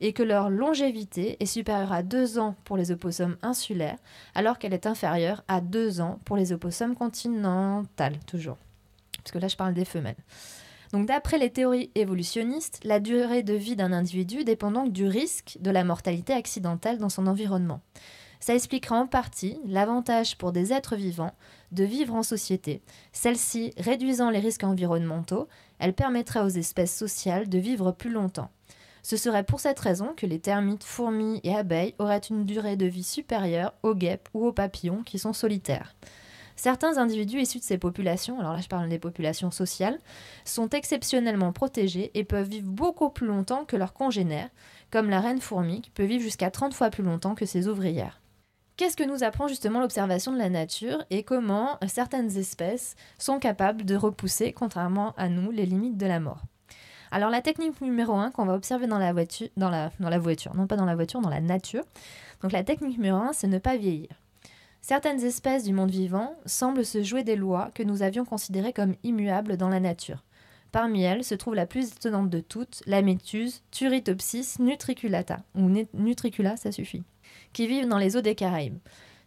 et que leur longévité est supérieure à deux ans pour les opossums insulaires, alors qu'elle est inférieure à deux ans pour les opossums continentales, toujours parce que là je parle des femelles. Donc d'après les théories évolutionnistes, la durée de vie d'un individu dépend donc du risque de la mortalité accidentelle dans son environnement. Ça expliquera en partie l'avantage pour des êtres vivants de vivre en société. Celle-ci, réduisant les risques environnementaux, elle permettrait aux espèces sociales de vivre plus longtemps. Ce serait pour cette raison que les termites, fourmis et abeilles auraient une durée de vie supérieure aux guêpes ou aux papillons qui sont solitaires. Certains individus issus de ces populations, alors là je parle des populations sociales, sont exceptionnellement protégés et peuvent vivre beaucoup plus longtemps que leurs congénères, comme la reine fourmi qui peut vivre jusqu'à 30 fois plus longtemps que ses ouvrières. Qu'est-ce que nous apprend justement l'observation de la nature et comment certaines espèces sont capables de repousser, contrairement à nous, les limites de la mort? Alors la technique numéro 1 qu'on va observer dans la voiture, dans la voiture, non pas dans la voiture, dans la nature. Donc la technique numéro 1, c'est ne pas vieillir. Certaines espèces du monde vivant semblent se jouer des lois que nous avions considérées comme immuables dans la nature. Parmi elles se trouve la plus étonnante de toutes, la métuse Turritopsis nutriculata, ou nutricula, ça suffit, qui vivent dans les eaux des Caraïbes.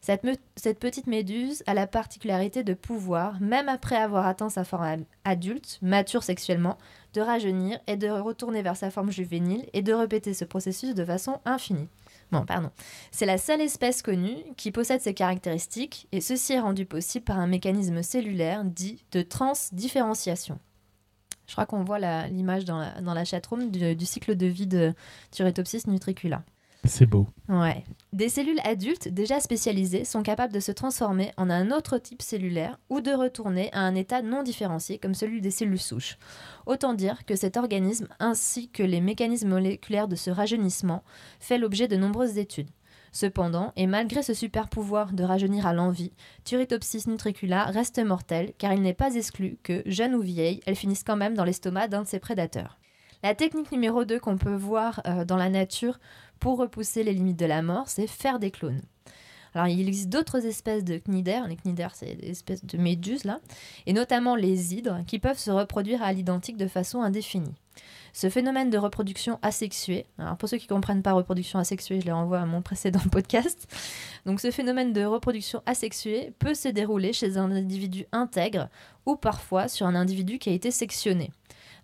Cette, cette petite méduse a la particularité de pouvoir, même après avoir atteint sa forme ad- adulte, mature sexuellement, de rajeunir et de retourner vers sa forme juvénile et de répéter ce processus de façon infinie. C'est la seule espèce connue qui possède ces caractéristiques et ceci est rendu possible par un mécanisme cellulaire dit de transdifférenciation. Je crois qu'on voit l'image dans la, dans la chatroom du, du cycle de vie de Turritopsis nutricula. C'est beau. Ouais. Des cellules adultes déjà spécialisées sont capables de se transformer en un autre type cellulaire ou de retourner à un état non différencié comme celui des cellules souches. Autant dire que cet organisme ainsi que les mécanismes moléculaires de ce rajeunissement fait l'objet de nombreuses études. Cependant, et malgré ce super pouvoir de rajeunir à l'envie, Turritopsis nutricula reste mortelle car il n'est pas exclu que, jeune ou vieille, elle finisse quand même dans l'estomac d'un de ses prédateurs. La technique numéro 2 qu'on peut voir euh, dans la nature pour repousser les limites de la mort, c'est faire des clones. Alors, il existe d'autres espèces de cnidaires, les cnidaires, c'est des espèces de méduses, là, et notamment les hydres, qui peuvent se reproduire à l'identique de façon indéfinie. Ce phénomène de reproduction asexuée, alors pour ceux qui ne comprennent pas reproduction asexuée, je les renvoie à mon (laughs) précédent podcast. Donc, ce phénomène de reproduction asexuée peut se dérouler chez un individu intègre ou parfois sur un individu qui a été sectionné.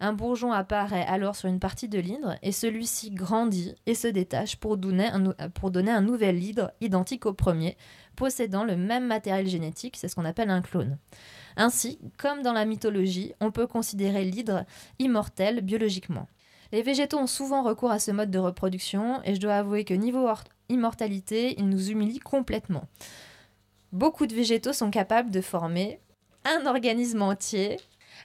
Un bourgeon apparaît alors sur une partie de l'hydre et celui-ci grandit et se détache pour donner un, nouvel hydre identique au premier, possédant le même matériel génétique, c'est ce qu'on appelle un clone. Ainsi, comme dans la mythologie, on peut considérer l'hydre immortel biologiquement. Les végétaux ont souvent recours à ce mode de reproduction et je dois avouer que niveau or- immortalité, il nous humilie complètement. Beaucoup de végétaux sont capables de former un organisme entier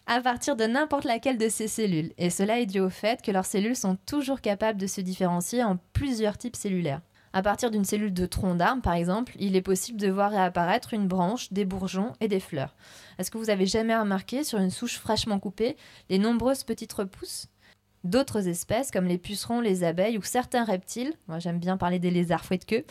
à partir de n'importe laquelle de ces cellules. Et cela est dû au fait que leurs cellules sont toujours capables de se différencier en plusieurs types cellulaires. À partir d'une cellule de tronc d'arbre, par exemple, il est possible de voir réapparaître une branche, des bourgeons et des fleurs. Est-ce que vous avez jamais remarqué sur une souche fraîchement coupée les nombreuses petites repousses? D'autres espèces, comme les pucerons, les abeilles ou certains reptiles, moi j'aime bien parler des lézards fouet de queue,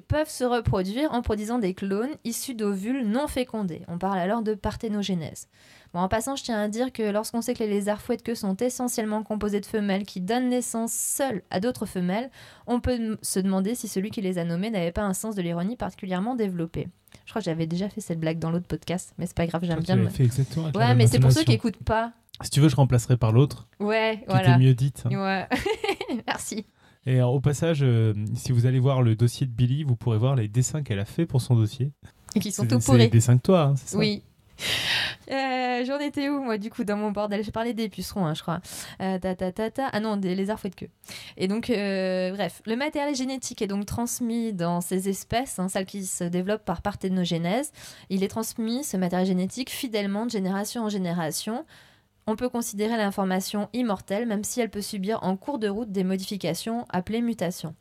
peuvent se reproduire en produisant des clones issus d'ovules non fécondés. On parle alors de parthénogenèse. Bon, en passant, je tiens à dire que lorsqu'on sait que les lézards fouet de queue sont essentiellement composés de femelles qui donnent naissance seules à d'autres femelles, on peut se demander si celui qui les a nommés n'avait pas un sens de l'ironie particulièrement développé. Je crois que j'avais déjà fait cette blague dans l'autre podcast, mais c'est pas grave, j'aime bien. me- fait exactement Ouais, mais c'est pour ceux qui écoutent pas. Si tu veux, je remplacerai par l'autre, Ouais, qui voilà. était mieux dite. Ouais. (laughs) Merci. Et alors, au passage, euh, si vous allez voir le dossier de Billy, vous pourrez voir les dessins qu'elle a fait pour son dossier. Et qui sont C'est tout c'est les pourris. dessins que toi, hein, c'est ça Oui. Euh, J'en étais où, moi, du coup, dans mon bordel? Je parlais des pucerons, hein, je crois. Euh, ta, ta, ta, ta. Ah non, des lézards fouet de queue. Et donc, euh, bref, le matériel génétique est donc transmis dans ces espèces, hein, celles qui se développent par parthénogenèse. Il est transmis, ce matériel génétique, fidèlement de génération en génération. On peut considérer l'information immortelle, même si elle peut subir en cours de route des modifications appelées mutations.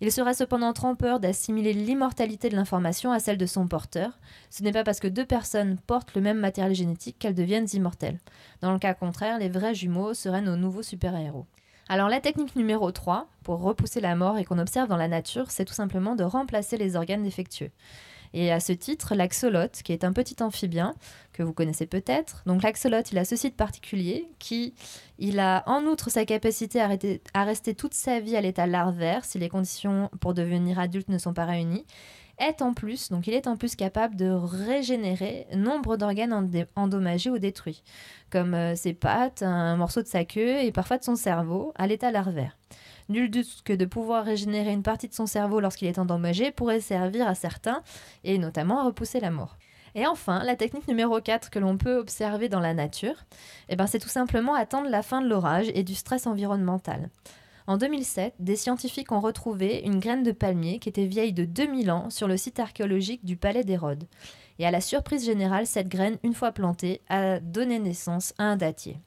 Il serait cependant trompeur d'assimiler l'immortalité de l'information à celle de son porteur. Ce n'est pas parce que deux personnes portent le même matériel génétique qu'elles deviennent immortelles. Dans le cas contraire, les vrais jumeaux seraient nos nouveaux super-héros. Alors la technique numéro 3, pour repousser la mort et qu'on observe dans la nature, c'est tout simplement de remplacer les organes défectueux. Et à ce titre, l'axolote, qui est un petit amphibien que vous connaissez peut-être, donc l'axolote, il a ceci de particulier, qui il a en outre sa capacité à, rester toute sa vie à l'état larvaire si les conditions pour devenir adulte ne sont pas réunies, est en plus, donc il est en plus capable de régénérer nombre d'organes endommagés ou détruits, comme euh, ses pattes, un morceau de sa queue et parfois de son cerveau à l'état larvaire. Nul doute que de pouvoir régénérer une partie de son cerveau lorsqu'il est endommagé pourrait servir à certains, et notamment à repousser la mort. Et enfin, la technique numéro 4 que l'on peut observer dans la nature, eh ben, c'est tout simplement attendre la fin de l'orage et du stress environnemental. En 2007, des scientifiques ont retrouvé une graine de palmier qui était vieille de 2000 ans sur le site archéologique du palais d'Hérode. Et à la surprise générale, cette graine, une fois plantée, a donné naissance à un dattier.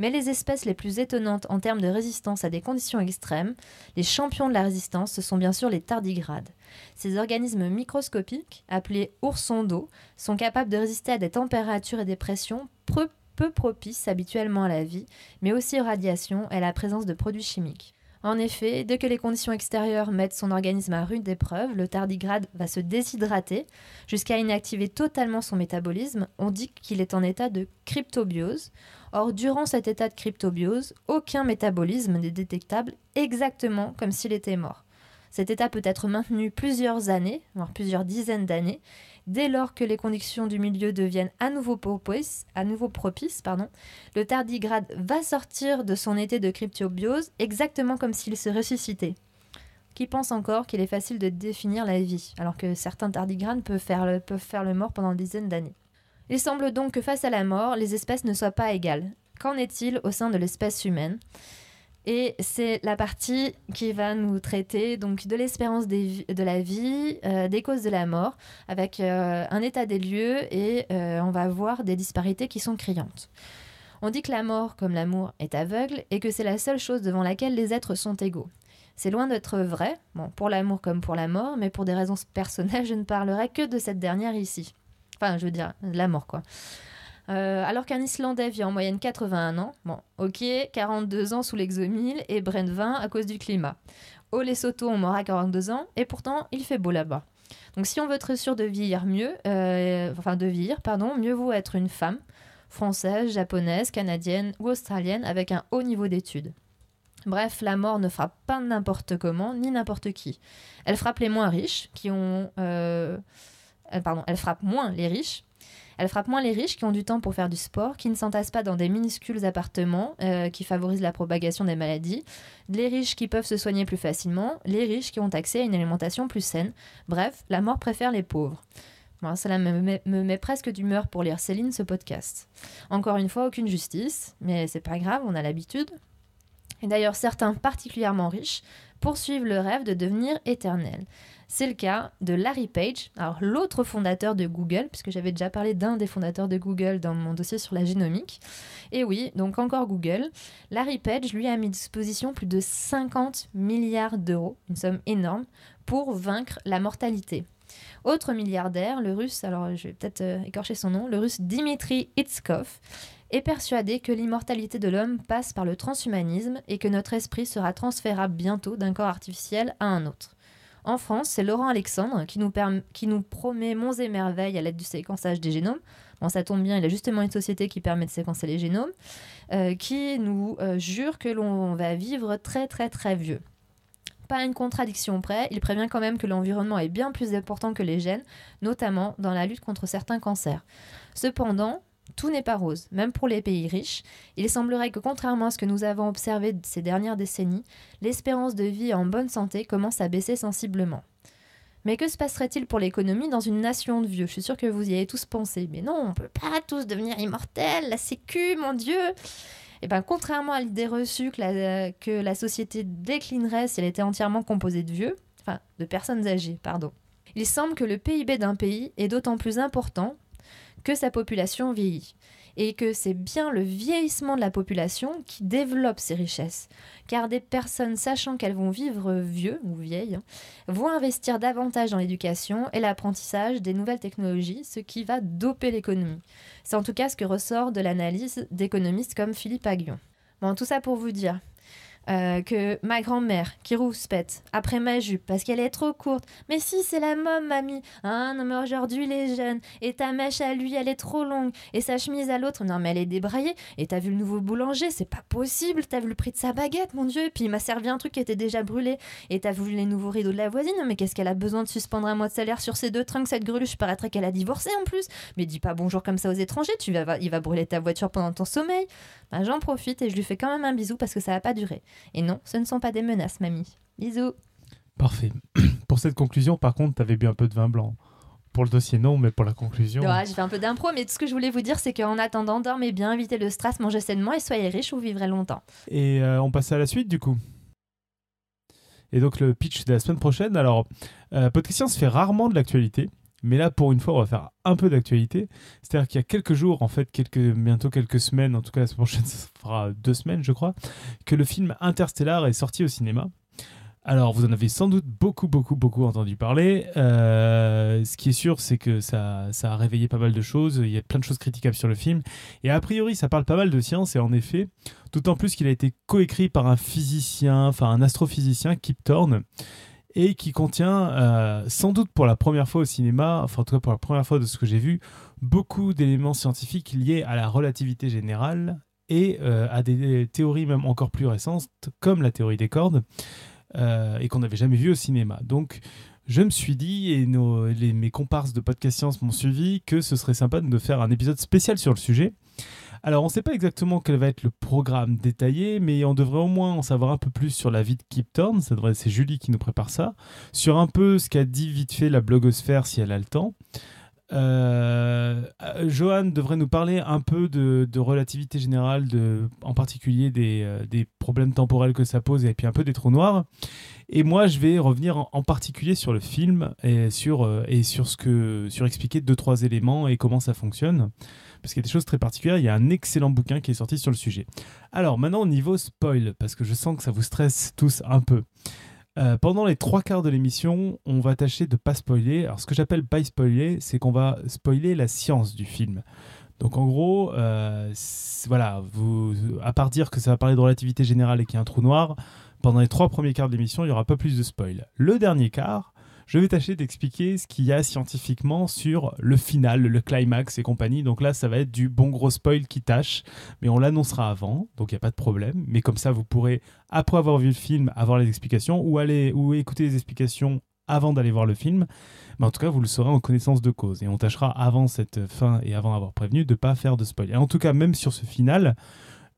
Mais les espèces les plus étonnantes en termes de résistance à des conditions extrêmes, les champions de la résistance, ce sont bien sûr les tardigrades. Ces organismes microscopiques, appelés oursons d'eau, sont capables de résister à des températures et des pressions peu, propices habituellement à la vie, mais aussi aux radiations et à la présence de produits chimiques. En effet, dès que les conditions extérieures mettent son organisme à rude épreuve, le tardigrade va se déshydrater jusqu'à inactiver totalement son métabolisme. On dit qu'il est en état de cryptobiose. Or, durant cet état de cryptobiose, aucun métabolisme n'est détectable exactement comme s'il était mort. Cet état peut être maintenu plusieurs années, voire plusieurs dizaines d'années, dès lors que les conditions du milieu deviennent à nouveau propices, le tardigrade va sortir de son état de cryptobiose exactement comme s'il se ressuscitait. Qui pense encore qu'il est facile de définir la vie, alors que certains tardigrades peuvent faire le, peuvent faire le mort pendant des dizaines d'années. Il semble donc que face à la mort, les espèces ne soient pas égales. Qu'en est-il au sein de l'espèce humaine? Et c'est la partie qui va nous traiter donc de l'espérance de la vie, euh, des causes de la mort, avec euh, un état des lieux et euh, on va voir des disparités qui sont criantes. On dit que la mort, comme l'amour, est aveugle et que c'est la seule chose devant laquelle les êtres sont égaux. C'est loin d'être vrai, pour l'amour comme pour la mort, mais pour des raisons personnelles, je ne parlerai que de cette dernière ici. Enfin, je veux dire, la mort, quoi. Euh, alors qu'un Islandais vit en moyenne 81 ans, bon, ok, 42 ans sous l'exomile et Brent 20 à cause du climat. Au Lesotho, on mort à 42 ans et pourtant il fait beau là-bas. Donc si on veut être sûr de vieillir mieux, euh, enfin de vieillir, pardon, mieux vaut être une femme, française, japonaise, canadienne ou australienne avec un haut niveau d'études. Bref, la mort ne frappe pas n'importe comment ni n'importe qui. Elle frappe les moins riches, qui ont, euh, pardon, elle frappe moins les riches elle frappe moins les riches qui ont du temps pour faire du sport, qui ne s'entassent pas dans des minuscules appartements euh, qui favorisent la propagation des maladies, les riches qui peuvent se soigner plus facilement, les riches qui ont accès à une alimentation plus saine. Bref, la mort préfère les pauvres. Cela me met, me met presque d'humeur pour lire Céline ce podcast. Encore une fois, aucune justice, mais c'est pas grave, on a l'habitude. Et d'ailleurs, certains particulièrement riches poursuivent le rêve de devenir éternels. C'est le cas de Larry Page, alors l'autre fondateur de Google, puisque j'avais déjà parlé d'un des fondateurs de Google dans mon dossier sur la génomique. Et oui, donc encore Google. Larry Page, lui, a mis à disposition plus de 50 milliards d'euros, une somme énorme, pour vaincre la mortalité. Autre milliardaire, le russe, alors je vais peut-être euh, écorcher son nom, le russe Dimitri Itskov, est persuadé que l'immortalité de l'homme passe par le transhumanisme et que notre esprit sera transférable bientôt d'un corps artificiel à un autre. En France, c'est Laurent Alexandre qui nous, promet monts et merveilles à l'aide du séquençage des génomes. Bon, ça tombe bien, il a justement une société qui permet de séquencer les génomes, euh, qui nous euh, jure que l'on va vivre très très très vieux. Pas une contradiction près, il prévient quand même que l'environnement est bien plus important que les gènes, notamment dans la lutte contre certains cancers. Cependant, tout n'est pas rose, même pour les pays riches. Il semblerait que contrairement à ce que nous avons observé ces dernières décennies, l'espérance de vie en bonne santé commence à baisser sensiblement. Mais que se passerait-il pour l'économie dans une nation de vieux? Je suis sûre que vous y avez tous pensé. Mais non, on ne peut pas tous devenir immortels, la sécu, mon Dieu et eh ben, contrairement à l'idée reçue que la, que la société déclinerait si elle était entièrement composée de vieux, enfin de personnes âgées, pardon, il semble que le PIB d'un pays est d'autant plus important que sa population vieillit et que c'est bien le vieillissement de la population qui développe ces richesses. Car des personnes sachant qu'elles vont vivre vieux ou vieilles hein, vont investir davantage dans l'éducation et l'apprentissage des nouvelles technologies, ce qui va doper l'économie. C'est en tout cas ce que ressort de l'analyse d'économistes comme Philippe Aguillon. Bon, tout ça pour vous dire euh, que ma grand-mère qui rouspète après ma jupe parce qu'elle est trop courte. Mais si, c'est la môme, mamie. Hein, non, mais aujourd'hui, les jeunes. Et ta mèche à lui, elle est trop longue. Et sa chemise à l'autre, non, mais elle est débraillée. Et t'as vu le nouveau boulanger, c'est pas possible. T'as vu le prix de sa baguette, mon Dieu. Et puis il m'a servi un truc qui était déjà brûlé. Et t'as vu les nouveaux rideaux de la voisine. Mais qu'est-ce qu'elle a besoin de suspendre un mois de salaire sur ces deux trunks, cette greluche? Paraîtrait qu'elle a divorcé en plus. Mais dis pas bonjour comme ça aux étrangers. Tu vas, il va brûler ta voiture pendant ton sommeil. Ben, j'en profite et je lui fais quand même un bisou parce que ça va pas durer. Et non, ce ne sont pas des menaces, mamie. Bisous. Parfait. (clears throat) pour cette conclusion, par contre, t'avais bu un peu de vin blanc. Pour le dossier, non, mais pour la conclusion. Ouais, j'ai fait un peu d'impro, mais tout ce que je voulais vous dire, c'est qu'en attendant, dormez bien, évitez le stress, mangez sainement et soyez riche, vous vivrez longtemps. Et euh, on passe à la suite, du coup. Et donc, le pitch de la semaine prochaine. Alors, euh, Podcast se fait rarement de l'actualité. Mais là, pour une fois, on va faire un peu d'actualité. C'est-à-dire qu'il y a quelques jours, en fait, quelques, bientôt quelques semaines, en tout cas la semaine prochaine, (laughs) ça fera deux semaines, je crois, que le film Interstellar est sorti au cinéma. Alors, vous en avez sans doute beaucoup, beaucoup, beaucoup entendu parler. Euh, ce qui est sûr, c'est que ça, ça a réveillé pas mal de choses. Il y a plein de choses critiquables sur le film. Et a priori, ça parle pas mal de science. Et en effet, d'autant plus qu'il a été coécrit par un physicien, enfin un astrophysicien, Kip Thorne et qui contient, euh, sans doute pour la première fois au cinéma, enfin en tout cas pour la première fois de ce que j'ai vu, beaucoup d'éléments scientifiques liés à la relativité générale et euh, à des théories même encore plus récentes, comme la théorie des cordes. euh, et qu'on n'avait jamais vu au cinéma. Donc je me suis dit, et nos, mes comparses de Podcast Science m'ont suivi, que ce serait sympa de faire un épisode spécial sur le sujet. Alors, on ne sait pas exactement quel va être le programme détaillé, mais on devrait au moins en savoir un peu plus sur la vie de Kip Thorne. C'est Julie qui nous prépare ça. Sur un peu ce qu'a dit vite fait la blogosphère si elle a le temps. Euh, Johan devrait nous parler un peu de, relativité générale, en particulier des, euh, des, problèmes temporels que ça pose et puis un peu des trous noirs. Et moi, je vais revenir en, particulier sur le film et sur, euh, sur expliquer deux, trois éléments et comment ça fonctionne. Parce qu'il y a des choses très particulières. Il y a un excellent bouquin qui est sorti sur le sujet. Alors maintenant, au niveau spoil, parce que je sens que ça vous stresse tous un peu. Euh, pendant les trois quarts de l'émission, on va tâcher de pas spoiler. Alors, ce que j'appelle pas spoiler, c'est qu'on va spoiler la science du film. Donc, en gros, euh, voilà, à part dire que ça va parler de relativité générale et qu'il y a un trou noir, pendant les trois premiers quarts de l'émission, il n'y aura pas plus de spoil. Le dernier quart, je vais tâcher d'expliquer ce qu'il y a scientifiquement sur le final, le climax et compagnie. Donc là, ça va être du bon gros spoil qui tâche, mais on l'annoncera avant, donc il n'y a pas de problème. Mais comme ça, vous pourrez, après avoir vu le film, avoir les explications ou, aller, ou écouter les explications avant d'aller voir le film. Mais en tout cas, vous le saurez en connaissance de cause. Et on tâchera avant cette fin et avant d'avoir prévenu de ne pas faire de spoil. Et en tout cas, même sur ce final,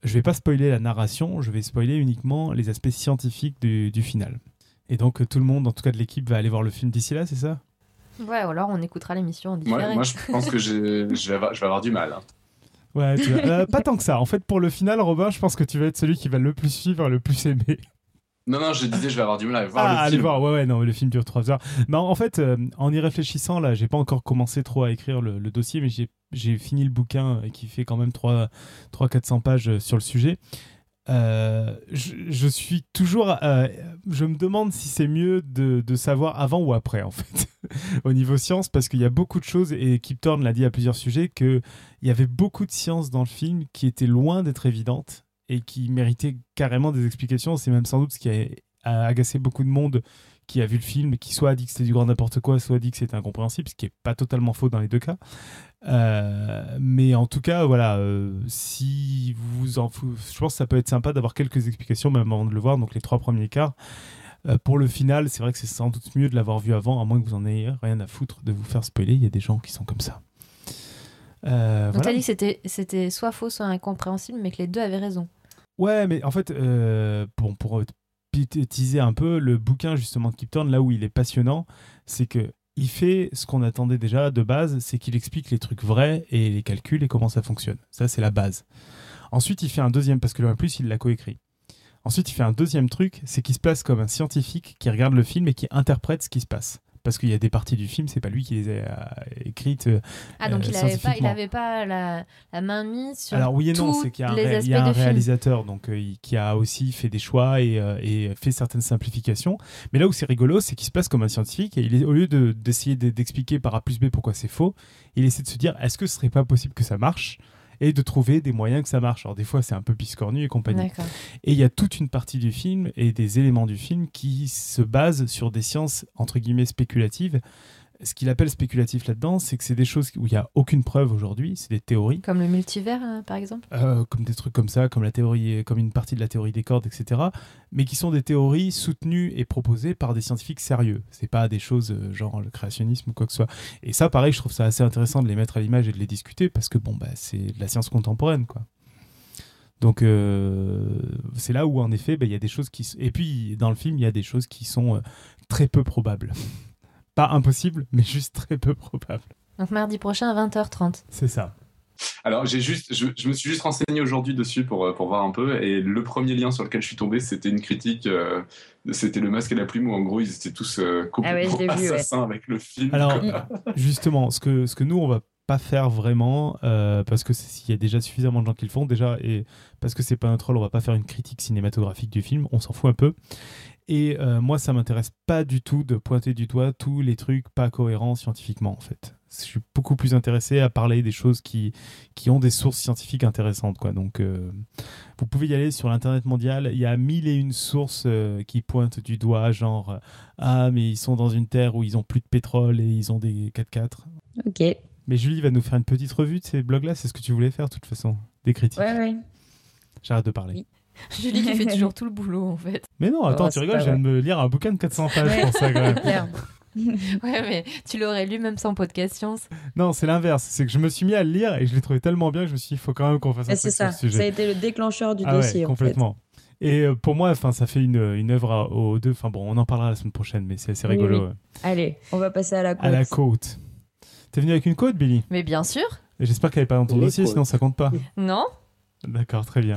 je vais pas spoiler la narration, je vais spoiler uniquement les aspects scientifiques du final. Et donc tout le monde, en tout cas de l'équipe, va aller voir le film d'ici là, c'est ça? Ouais, alors on écoutera l'émission en différé. Ouais, moi, je pense que je vais, avoir, je vais avoir du mal. Hein. Ouais, tu vas... euh, pas tant que ça. En fait, pour le final, Robin, je pense que tu vas être celui qui va le plus suivre, le plus aimer. Non, non, je disais, je vais avoir du mal à voir ah, le allez voir, ouais, ouais, non, le film dure 3 heures. Mais en fait, euh, en y réfléchissant, là, j'ai pas encore commencé trop à écrire le, le dossier, mais j'ai fini le bouquin euh, qui fait quand même 300-400 pages euh, sur le sujet. Euh, je, suis toujours. Euh, je me demande si c'est mieux de, savoir avant ou après, en fait, (laughs) au niveau science, parce qu'il y a beaucoup de choses, et Kip Thorne l'a dit à plusieurs sujets, qu'il y avait beaucoup de science dans le film qui étaient loin d'être évidentes et qui méritaient carrément des explications. C'est même sans doute ce qui a agacé beaucoup de monde qui a vu le film, qui soit a dit que c'était du grand n'importe quoi, soit a dit que c'était incompréhensible, ce qui est pas totalement faux dans les deux cas. Euh, mais en tout cas, voilà, euh, si vous en foutez, je pense que ça peut être sympa d'avoir quelques explications même avant de le voir, donc les trois premiers quarts. Euh, pour le final, c'est vrai que c'est sans doute mieux de l'avoir vu avant, à moins que vous en ayez rien à foutre de vous faire spoiler. Il y a des gens qui sont comme ça. Donc voilà. t'as dit que c'était, c'était soit faux, soit incompréhensible, mais que les deux avaient raison. Ouais, mais en fait, euh, pour, pour teaser un peu, le bouquin justement de Kip Thorne, là où il est passionnant, c'est que il fait ce qu'on attendait déjà de base, c'est qu'il explique les trucs vrais et les calculs et comment ça fonctionne. Ça, c'est la base. Ensuite, il fait un deuxième, parce que en plus, il l'a coécrit. Ensuite, il fait un deuxième truc, c'est qu'il se place comme un scientifique qui regarde le film et qui interprète ce qui se passe parce qu'il y a des parties du film, c'est pas lui qui les a écrites. Euh, ah, donc il n'avait pas, il avait pas la, la, main mise sur. Alors, oui et non, c'est qu'il y a un, ré, il y a un réalisateur donc, euh, qui a aussi fait des choix et, euh, et, fait certaines simplifications. Mais là où c'est rigolo, c'est qu'il se place comme un scientifique et il est, au lieu d'essayer de, d'expliquer par A plus B pourquoi c'est faux, il essaie de se dire est-ce que ce serait pas possible que ça marche? Et de trouver des moyens que ça marche. Alors des fois c'est un peu piscornu et compagnie. Et il y a toute une partie du film et des éléments du film qui se basent sur des sciences entre guillemets spéculatives. Ce qu'il appelle spéculatif là-dedans, c'est que c'est des choses où il n'y a aucune preuve aujourd'hui, c'est des théories. Comme le multivers, hein, par exemple euh, Comme des trucs comme ça, comme, la théorie, comme une partie de la théorie des cordes, etc. Mais qui sont des théories soutenues et proposées par des scientifiques sérieux. C'est pas des choses euh, genre le créationnisme ou quoi que ce soit. Et ça, pareil, je trouve ça assez intéressant de les mettre à l'image et de les discuter parce que bon, bah, c'est de la science contemporaine, quoi. Donc euh, c'est là où en effet, bah, il y a des choses qui... Et puis dans le film, il y a des choses qui sont euh, très peu probables. Pas impossible, mais juste très peu probable. Donc mardi prochain à 20h30. C'est ça. Alors, j'ai juste, je, je, me suis juste renseigné aujourd'hui dessus pour, pour voir un peu. Et le premier lien sur lequel je suis tombé, c'était une critique. Euh, c'était Le Masque et la Plume, où en gros, ils étaient tous euh, complètement ah ouais, assassins vu, ouais. avec le film. Alors, (laughs) justement, ce que, ce que nous, on va pas faire vraiment, euh, parce que s'il y a déjà suffisamment de gens qui le font, déjà, et parce que c'est pas un troll, on va pas faire une critique cinématographique du film, on s'en fout un peu. Et euh, moi, ça m'intéresse pas du tout de pointer du doigt tous les trucs pas cohérents scientifiquement, en fait. Je suis beaucoup plus intéressé à parler des choses qui, qui ont des sources scientifiques intéressantes, quoi. Donc, euh, vous pouvez y aller sur l'internet mondial. Il y a mille et une sources euh, qui pointent du doigt, genre ah mais ils sont dans une terre où ils ont plus de pétrole et ils ont des 4x4. Ok. Mais Julie va nous faire une petite revue de ces blogs-là. C'est ce que tu voulais faire, de toute façon, des critiques. Ouais, ouais. J'arrête de parler. Oui. (laughs) Julie qui fait toujours (laughs) tout le boulot en fait. Mais non, attends, tu rigoles, je viens de me lire un bouquin de 400 pages pour ça quand même. (laughs) ouais, mais tu l'aurais lu même sans podcast science. Non, c'est l'inverse. C'est que je me suis mis à le lire et je l'ai trouvé tellement bien que je me suis dit, il faut quand même qu'on fasse un truc ça. sur ce sujet. Ça a été le déclencheur du ah dossier. complètement. Et euh, pour moi, enfin, ça fait une, une œuvre aux deux. Enfin bon, on en parlera la semaine prochaine, mais c'est assez rigolo. Allez, on va passer à la côte. À la côte. T'es venu avec une côte, Billy? Mais bien sûr. Et j'espère qu'elle n'est pas dans ton dossier, sinon ça compte pas. Non. D'accord, très bien.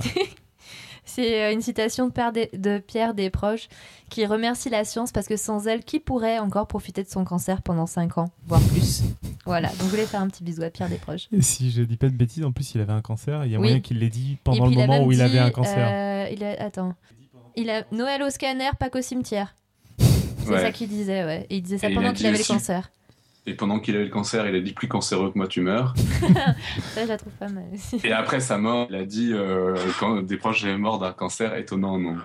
C'est euh, une citation de, de Pierre Desproges qui remercie la science parce que sans elle, qui pourrait encore profiter de son cancer pendant 5 ans, voire plus? Voilà, donc je voulais faire un petit bisou à Pierre Desproges. Et si je dis pas de bêtises, en plus il avait un cancer, il y a moyen qu'il l'ait dit pendant le moment où il avait un cancer. Euh, il a, attends. Il a Noël au scanner, pas qu'au cimetière. C'est ça qu'il disait, ouais. Et il disait ça pendant qu'il avait le cancer. Et pendant qu'il avait le cancer, il a dit plus cancéreux que moi, tu meurs. (laughs) ça, je la trouve pas mal aussi. Et après sa mort, il a dit euh, quand des proches étaient morts d'un cancer, étonnant, non.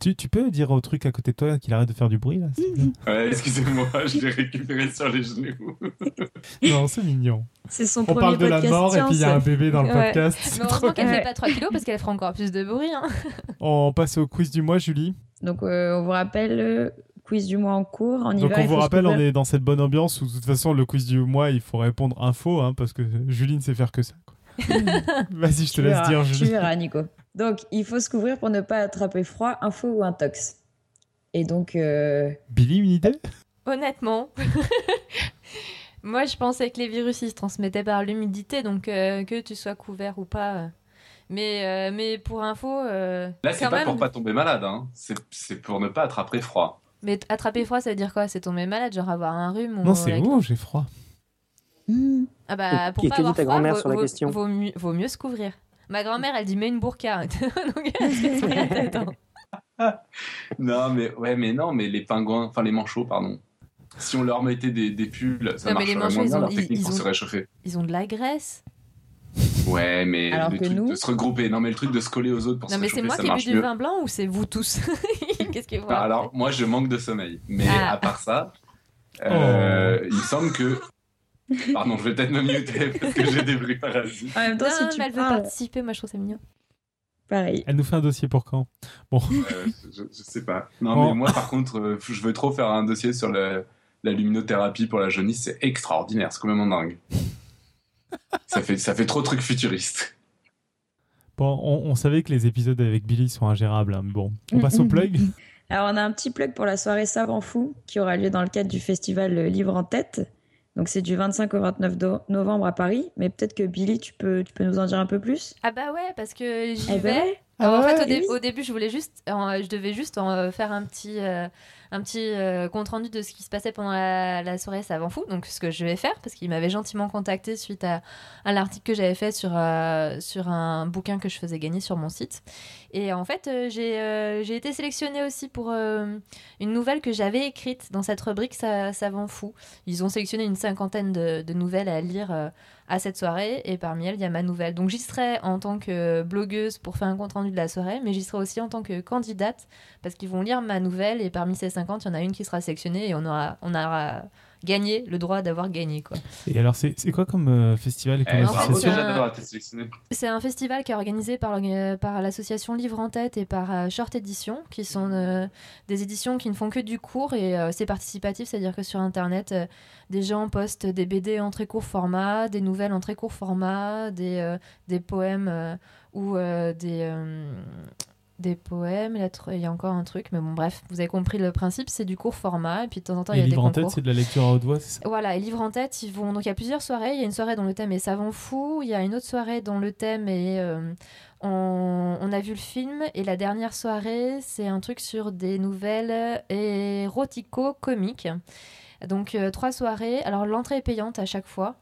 Tu, tu, peux dire au truc à côté de toi qu'il arrête de faire du bruit là Ouais, excusez-moi, (laughs) je l'ai récupéré sur les genoux. (laughs) non, c'est mignon. C'est son On parle de la mort et puis il y a un bébé dans le podcast. Mais heureusement qu'elle fait pas 3 kilos parce qu'elle fera encore plus de bruit. Hein. On passe au quiz du mois, Julie. Donc euh, on vous rappelle euh, quiz du mois en cours. On Donc on vous rappelle, on est dans cette bonne ambiance où de toute façon le quiz du mois, il faut répondre info, hein, parce que Julie ne sait faire que ça. (laughs) Vas-y, je te laisse dire, Julie. Tu verras, Nico. Donc il faut se couvrir pour ne pas attraper froid, info ou intox. Et donc... Euh... Billy, une idée? Honnêtement, (laughs) moi je pensais que les virus ils se transmettaient par l'humidité, donc euh, que tu sois couvert ou pas... Euh, mais, euh, mais pour info. Euh, Là, c'est pas même... pour pas tomber malade, hein. c'est pour ne pas attraper froid. Mais attraper froid, ça veut dire quoi? C'est tomber malade, genre avoir un rhume ou Non, c'est bon, j'ai froid. Mmh. Ah bah, pour Qui pas avoir ta froid, grand-mère vaut, sur la vaut, question? vaut, mieux, vaut mieux se couvrir. Ma grand-mère, elle dit mets une burqa. (laughs) Donc, (laughs) non, mais ouais, mais non, mais les pingouins, enfin les manchots, pardon. Si on leur mettait des, des pulls, ça non, mais les marcherait manchots, moins ils bien, ont, leur technique ils pour ont, se réchauffer. Ils ont de la graisse. Ouais, mais Alors le que truc nous- de se regrouper, non, mais le truc de se coller aux autres pour Non, se mais c'est moi qui ai bu du vin blanc ou c'est vous tous (laughs) Qu'est-ce que vous Bah, alors, moi, je manque de sommeil. Mais Ah. à part ça, euh, Oh. il me semble que. (laughs) Pardon, je vais peut-être me muter (laughs) parce que j'ai des bruits parasites. En même temps, Non, si non, tu mais elle veut participer, moi je trouve ça mignon. pareil. Elle nous fait un dossier pour quand? Euh, je, je sais pas. Non, mais moi, par contre, euh, je veux trop faire un dossier sur le- la luminothérapie pour la jaunisse. C'est extraordinaire. C'est complètement dingue. Ça, fait, ça fait trop truc futuriste. Bon, on, on savait que les épisodes avec Billy sont ingérables, hein, mais bon, on passe au plug. (laughs) Alors, on a un petit plug pour la soirée Savant Fou qui aura lieu dans le cadre du festival Livre en Tête. Donc, c'est du 25 au 29 do- novembre à Paris. Mais peut-être que Billy, tu peux, tu peux nous en dire un peu plus? Ah bah ouais, parce que j'y Eh ben vais. ouais. Alors, en Ah fait, au, ouais, dé- oui. au début, je voulais juste, euh, je devais juste en, euh, faire un petit, euh, un petit euh, compte rendu de ce qui se passait pendant la, la soirée Savant Fou. Donc, ce que je vais faire, parce qu'il m'avait gentiment contacté suite à, à l'article que j'avais fait sur, euh, sur un bouquin que je faisais gagner sur mon site. Et en fait, euh, j'ai été sélectionnée aussi pour une nouvelle que j'avais écrite dans cette rubrique Sa- Savant Fou. Ils ont sélectionné une cinquantaine de, de nouvelles à lire. à cette soirée et parmi elles il y a ma nouvelle. Donc j'y serai en tant que blogueuse pour faire un compte rendu de la soirée, mais j'y serai aussi en tant que candidate parce qu'ils vont lire ma nouvelle et parmi ces 50 il y en a une qui sera sélectionnée et on aura, on aura gagné le droit d'avoir gagné quoi. Et alors, c'est c'est quoi comme euh, festival et comme Eh, c'est un festival qui est organisé par, l'association Livre en Tête et par euh, Short Edition, qui sont euh, des éditions qui ne font que du court et euh, c'est participatif, c'est-à-dire que sur Internet, euh, des gens postent des BD en très court format, des nouvelles en très court format, des, euh, des poèmes euh, ou euh, des, euh, des poèmes. Il y, a encore un truc, mais bon, bref, vous avez compris le principe, c'est du court format et puis de temps en temps, il y a des livre en concours. tête, c'est de la lecture à haute voix, c'est ça? Voilà, et livre en tête, ils vont. Donc il y a plusieurs soirées. Il y a une soirée dont le thème est savant fou. Il y a une autre soirée dont le thème est. euh, on, on a vu le film. Et la dernière soirée, c'est un truc sur des nouvelles érotico-comiques. Donc euh, trois soirées. Alors l'entrée est payante à chaque fois.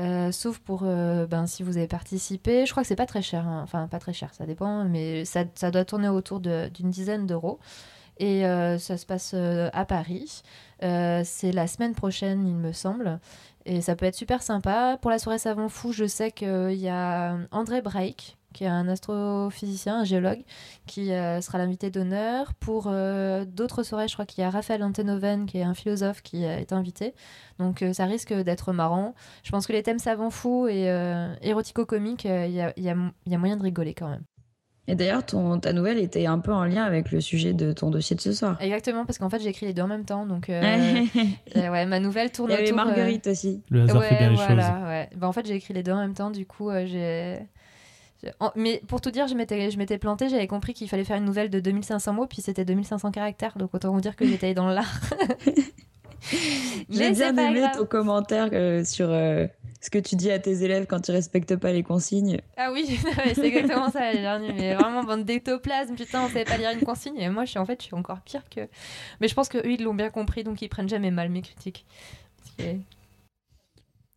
Euh, sauf pour euh, ben, si vous avez participé, je crois que c'est pas très cher, hein. enfin pas très cher, ça dépend, mais ça, ça doit tourner autour d'une dizaine d'euros. Et euh, ça se passe à Paris. C'est la semaine prochaine, il me semble. Et ça peut être super sympa. Pour la soirée Savant Fou, je sais qu'il y a André Breik, qui est un astrophysicien, un géologue, qui euh, sera l'invité d'honneur. Pour euh, d'autres soirées, je crois qu'il y a Raphaël Antenoven, qui est un philosophe, qui euh, est invité. Donc euh, ça risque d'être marrant. Je pense que les thèmes Savant Fou et euh, érotico-comiques, euh, il y, a, il y a- il y a moyen de rigoler quand même. Et d'ailleurs, ta nouvelle était un peu en lien avec le sujet de ton dossier de ce soir. Exactement, parce qu'en fait, j'ai écrit les deux en même temps. Donc, euh, (laughs) euh, ouais, ma nouvelle tourne Il y Marguerite aussi. Le hasard fait bien les choses. Ouais. Bah, en fait, j'ai écrit les deux en même temps. Du coup, j'ai. Mais pour tout dire, je m'étais, je m'étais plantée, j'avais compris qu'il fallait faire une nouvelle de 2500 mots, puis c'était 2500 caractères, donc autant vous dire que j'étais dans l'art. (laughs) J'ai bien aimé ton commentaire sur ce que tu dis à tes élèves quand tu respectes pas les consignes. Ah oui, (laughs) c'est exactement ça l'année dernière. Mais vraiment, bande d'ectoplasme, putain, on savait pas lire une consigne. Et moi, je suis en fait, je suis encore pire que. Mais je pense qu'eux, ils l'ont bien compris, donc ils prennent jamais mal mes critiques.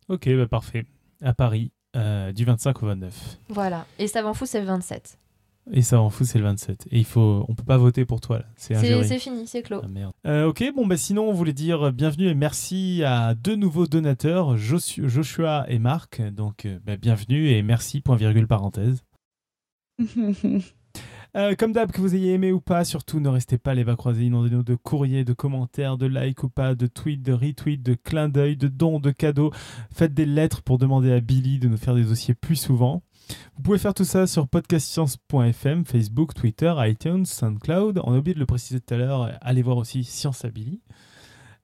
Ok, bah parfait. À Paris, euh, du 25 au 29. Voilà. Et ça m'en fout, c'est le 27. Et ça en fout, c'est le 27. Et il faut, on peut pas voter pour toi là. C'est C'est fini, c'est clos. Ah, merde. Euh, ok, bon bah sinon on voulait dire bienvenue et merci à deux nouveaux donateurs, Joshua et Marc. Donc euh, bah, bienvenue et merci point virgule parenthèse. (laughs) Euh, comme d'hab, que vous ayez aimé ou pas, surtout ne restez pas les bas croisés, inondez-nous de courriers, de commentaires, de likes ou pas, de tweets, de retweets, de clins d'œil, de dons, de cadeaux. Faites des lettres pour demander à Billy de nous faire des dossiers plus souvent. Vous pouvez faire tout ça sur podcastscience.fm, Facebook, Twitter, iTunes, SoundCloud. On a oublié de le préciser tout à l'heure. Allez voir aussi Science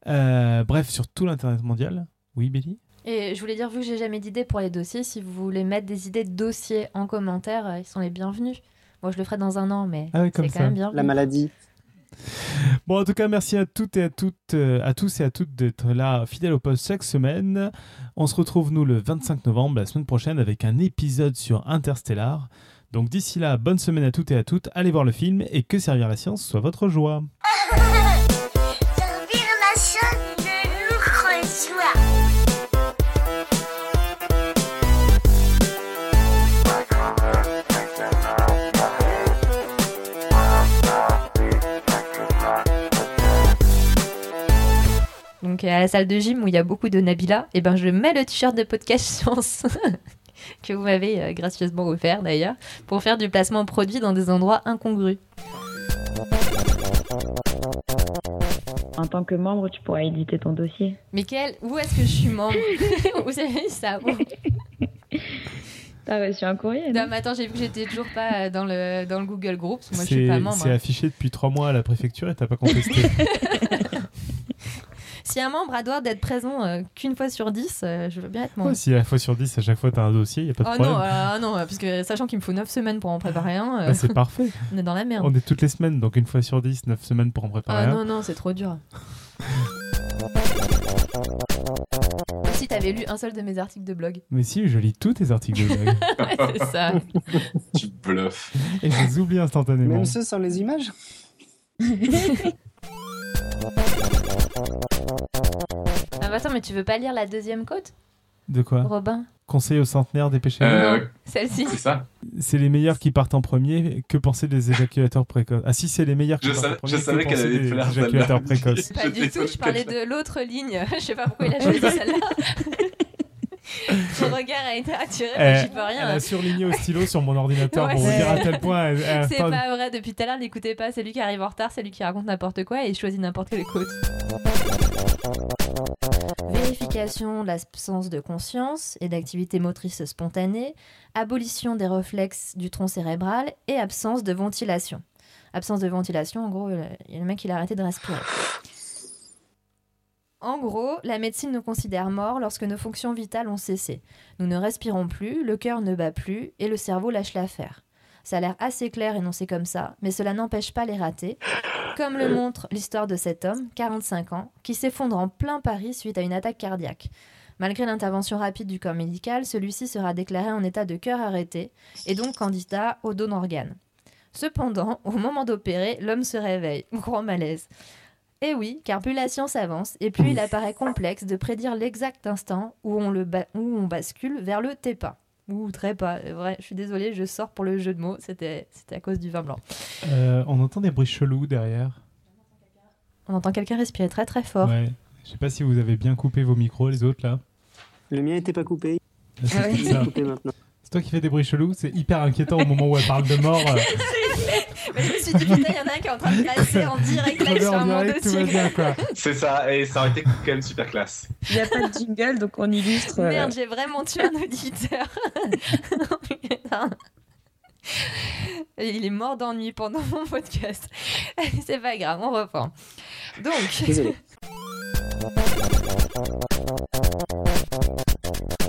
euh, bref, sur tout l'Internet mondial. Oui, Billy? Et je voulais dire, vu que j'ai jamais d'idées pour les dossiers, si vous voulez mettre des idées de dossiers en commentaire, euh, ils sont les bienvenus. Moi, je le ferai dans un an, mais ah c'est quand même bien. La maladie. Bon, en tout cas, merci à toutes et à toutes, euh, à tous et à toutes d'être là, fidèles au poste chaque semaine. On se retrouve, nous, le 25 novembre, la semaine prochaine, avec un épisode sur Interstellar. Donc d'ici là, bonne semaine à toutes et à toutes. Allez voir le film et que servir la science soit votre joie. (laughs) donc à la salle de gym où il y a beaucoup de Nabila, et eh ben je mets le t-shirt de podcast (laughs) science que vous m'avez euh, gracieusement offert d'ailleurs pour faire du placement produit dans des endroits incongrus. En tant que membre, tu pourras éditer ton dossier. Michael, où est-ce que je suis membre? (laughs) Vous avez ça? T'as reçu un courrier Non, mais attends, j'ai vu que j'étais toujours pas euh, dans le, dans le Google Groups. Moi, je suis pas membre. C'est affiché depuis trois mois à la préfecture et t'as pas contesté. (laughs) Si un membre a droit d'être présent euh, qu'une fois sur dix, euh, je veux bien être membre. si à fois sur dix, à chaque fois tu as un dossier, il n'y a pas de oh problème. Non, euh, non, parce que sachant qu'il me faut 9 semaines pour en préparer un. Bah, c'est parfait. (laughs) On est dans la merde. On est toutes les semaines, donc une fois sur 10, 9 semaines pour en préparer ah, un. Non, non, c'est trop dur. (laughs) si t'avais lu un seul de mes articles de blog. Mais si, je lis tous tes articles de blog. (laughs) c'est ça. tu bluffes. Et je les oublie instantanément. Même ceux sans les images Ah bah attends, mais tu veux pas lire la deuxième côte De quoi Robin Conseil aux centenaires, dépêchez-vous. Euh, Celle-ci. C'est ça C'est les meilleurs qui partent en premier. Que penser des éjaculateurs précoces? Ah si, c'est les meilleurs qui je partent savais, en premier. Je savais qu'elle allait faire des éjaculateurs précoces. (laughs) Pas du tout, je parlais de l'autre ligne. (laughs) je sais pas pourquoi il a choisi celle-là. (laughs) Son regard a été attiré, mais j'y peux rien. Elle a surligné au stylo sur mon ordinateur pour vous dire à tel point. C'est pas vrai, depuis tout à l'heure, n'écoutez pas. C'est lui qui arrive en retard, c'est lui qui raconte n'importe quoi et il choisit n'importe quelle côte. De l'absence de conscience et d'activité motrice spontanée, abolition des réflexes du tronc cérébral et absence de ventilation. Absence de ventilation, en gros, il y a le mec il a arrêté de respirer. En gros, la médecine nous considère morts lorsque nos fonctions vitales ont cessé. Nous ne respirons plus, le cœur ne bat plus et le cerveau lâche l'affaire. Ça a l'air assez clair énoncé comme ça, mais cela n'empêche pas les ratés, comme le montre l'histoire de cet homme, 45 ans, qui s'effondre en plein Paris suite à une attaque cardiaque. Malgré l'intervention rapide du corps médical, celui-ci sera déclaré en état de cœur arrêté et donc candidat au don d'organes. Cependant, au moment d'opérer, l'homme se réveille. (laughs) Gros malaise. Eh oui, car plus la science avance, et plus il apparaît complexe de prédire l'exact instant où on, où on bascule vers le TEPA. Ou très pas. Vrai, je suis désolée, je sors pour le jeu de mots. C'était à cause du vin blanc. Euh, on entend des bruits chelous derrière. On entend quelqu'un respirer très très fort. Ouais. Je sais pas si vous avez bien coupé vos micros, les autres là. Le mien n'était pas coupé. Ah, c'est toi qui fais des bruits chelous. C'est hyper inquiétant au moment où elle parle de mort. (laughs) (laughs) Mais je me suis dit, putain, il y en a un qui est en train de passer en direct là sur mon dossier. C'est ça, et ça aurait été quand même super classe. Il n'y a pas de jingle, donc on illustre. Merde, euh, j'ai vraiment tué un auditeur. (laughs) Il est mort d'ennui pendant mon podcast. (laughs) C'est pas grave, on reprend. Donc. Désolé. (laughs)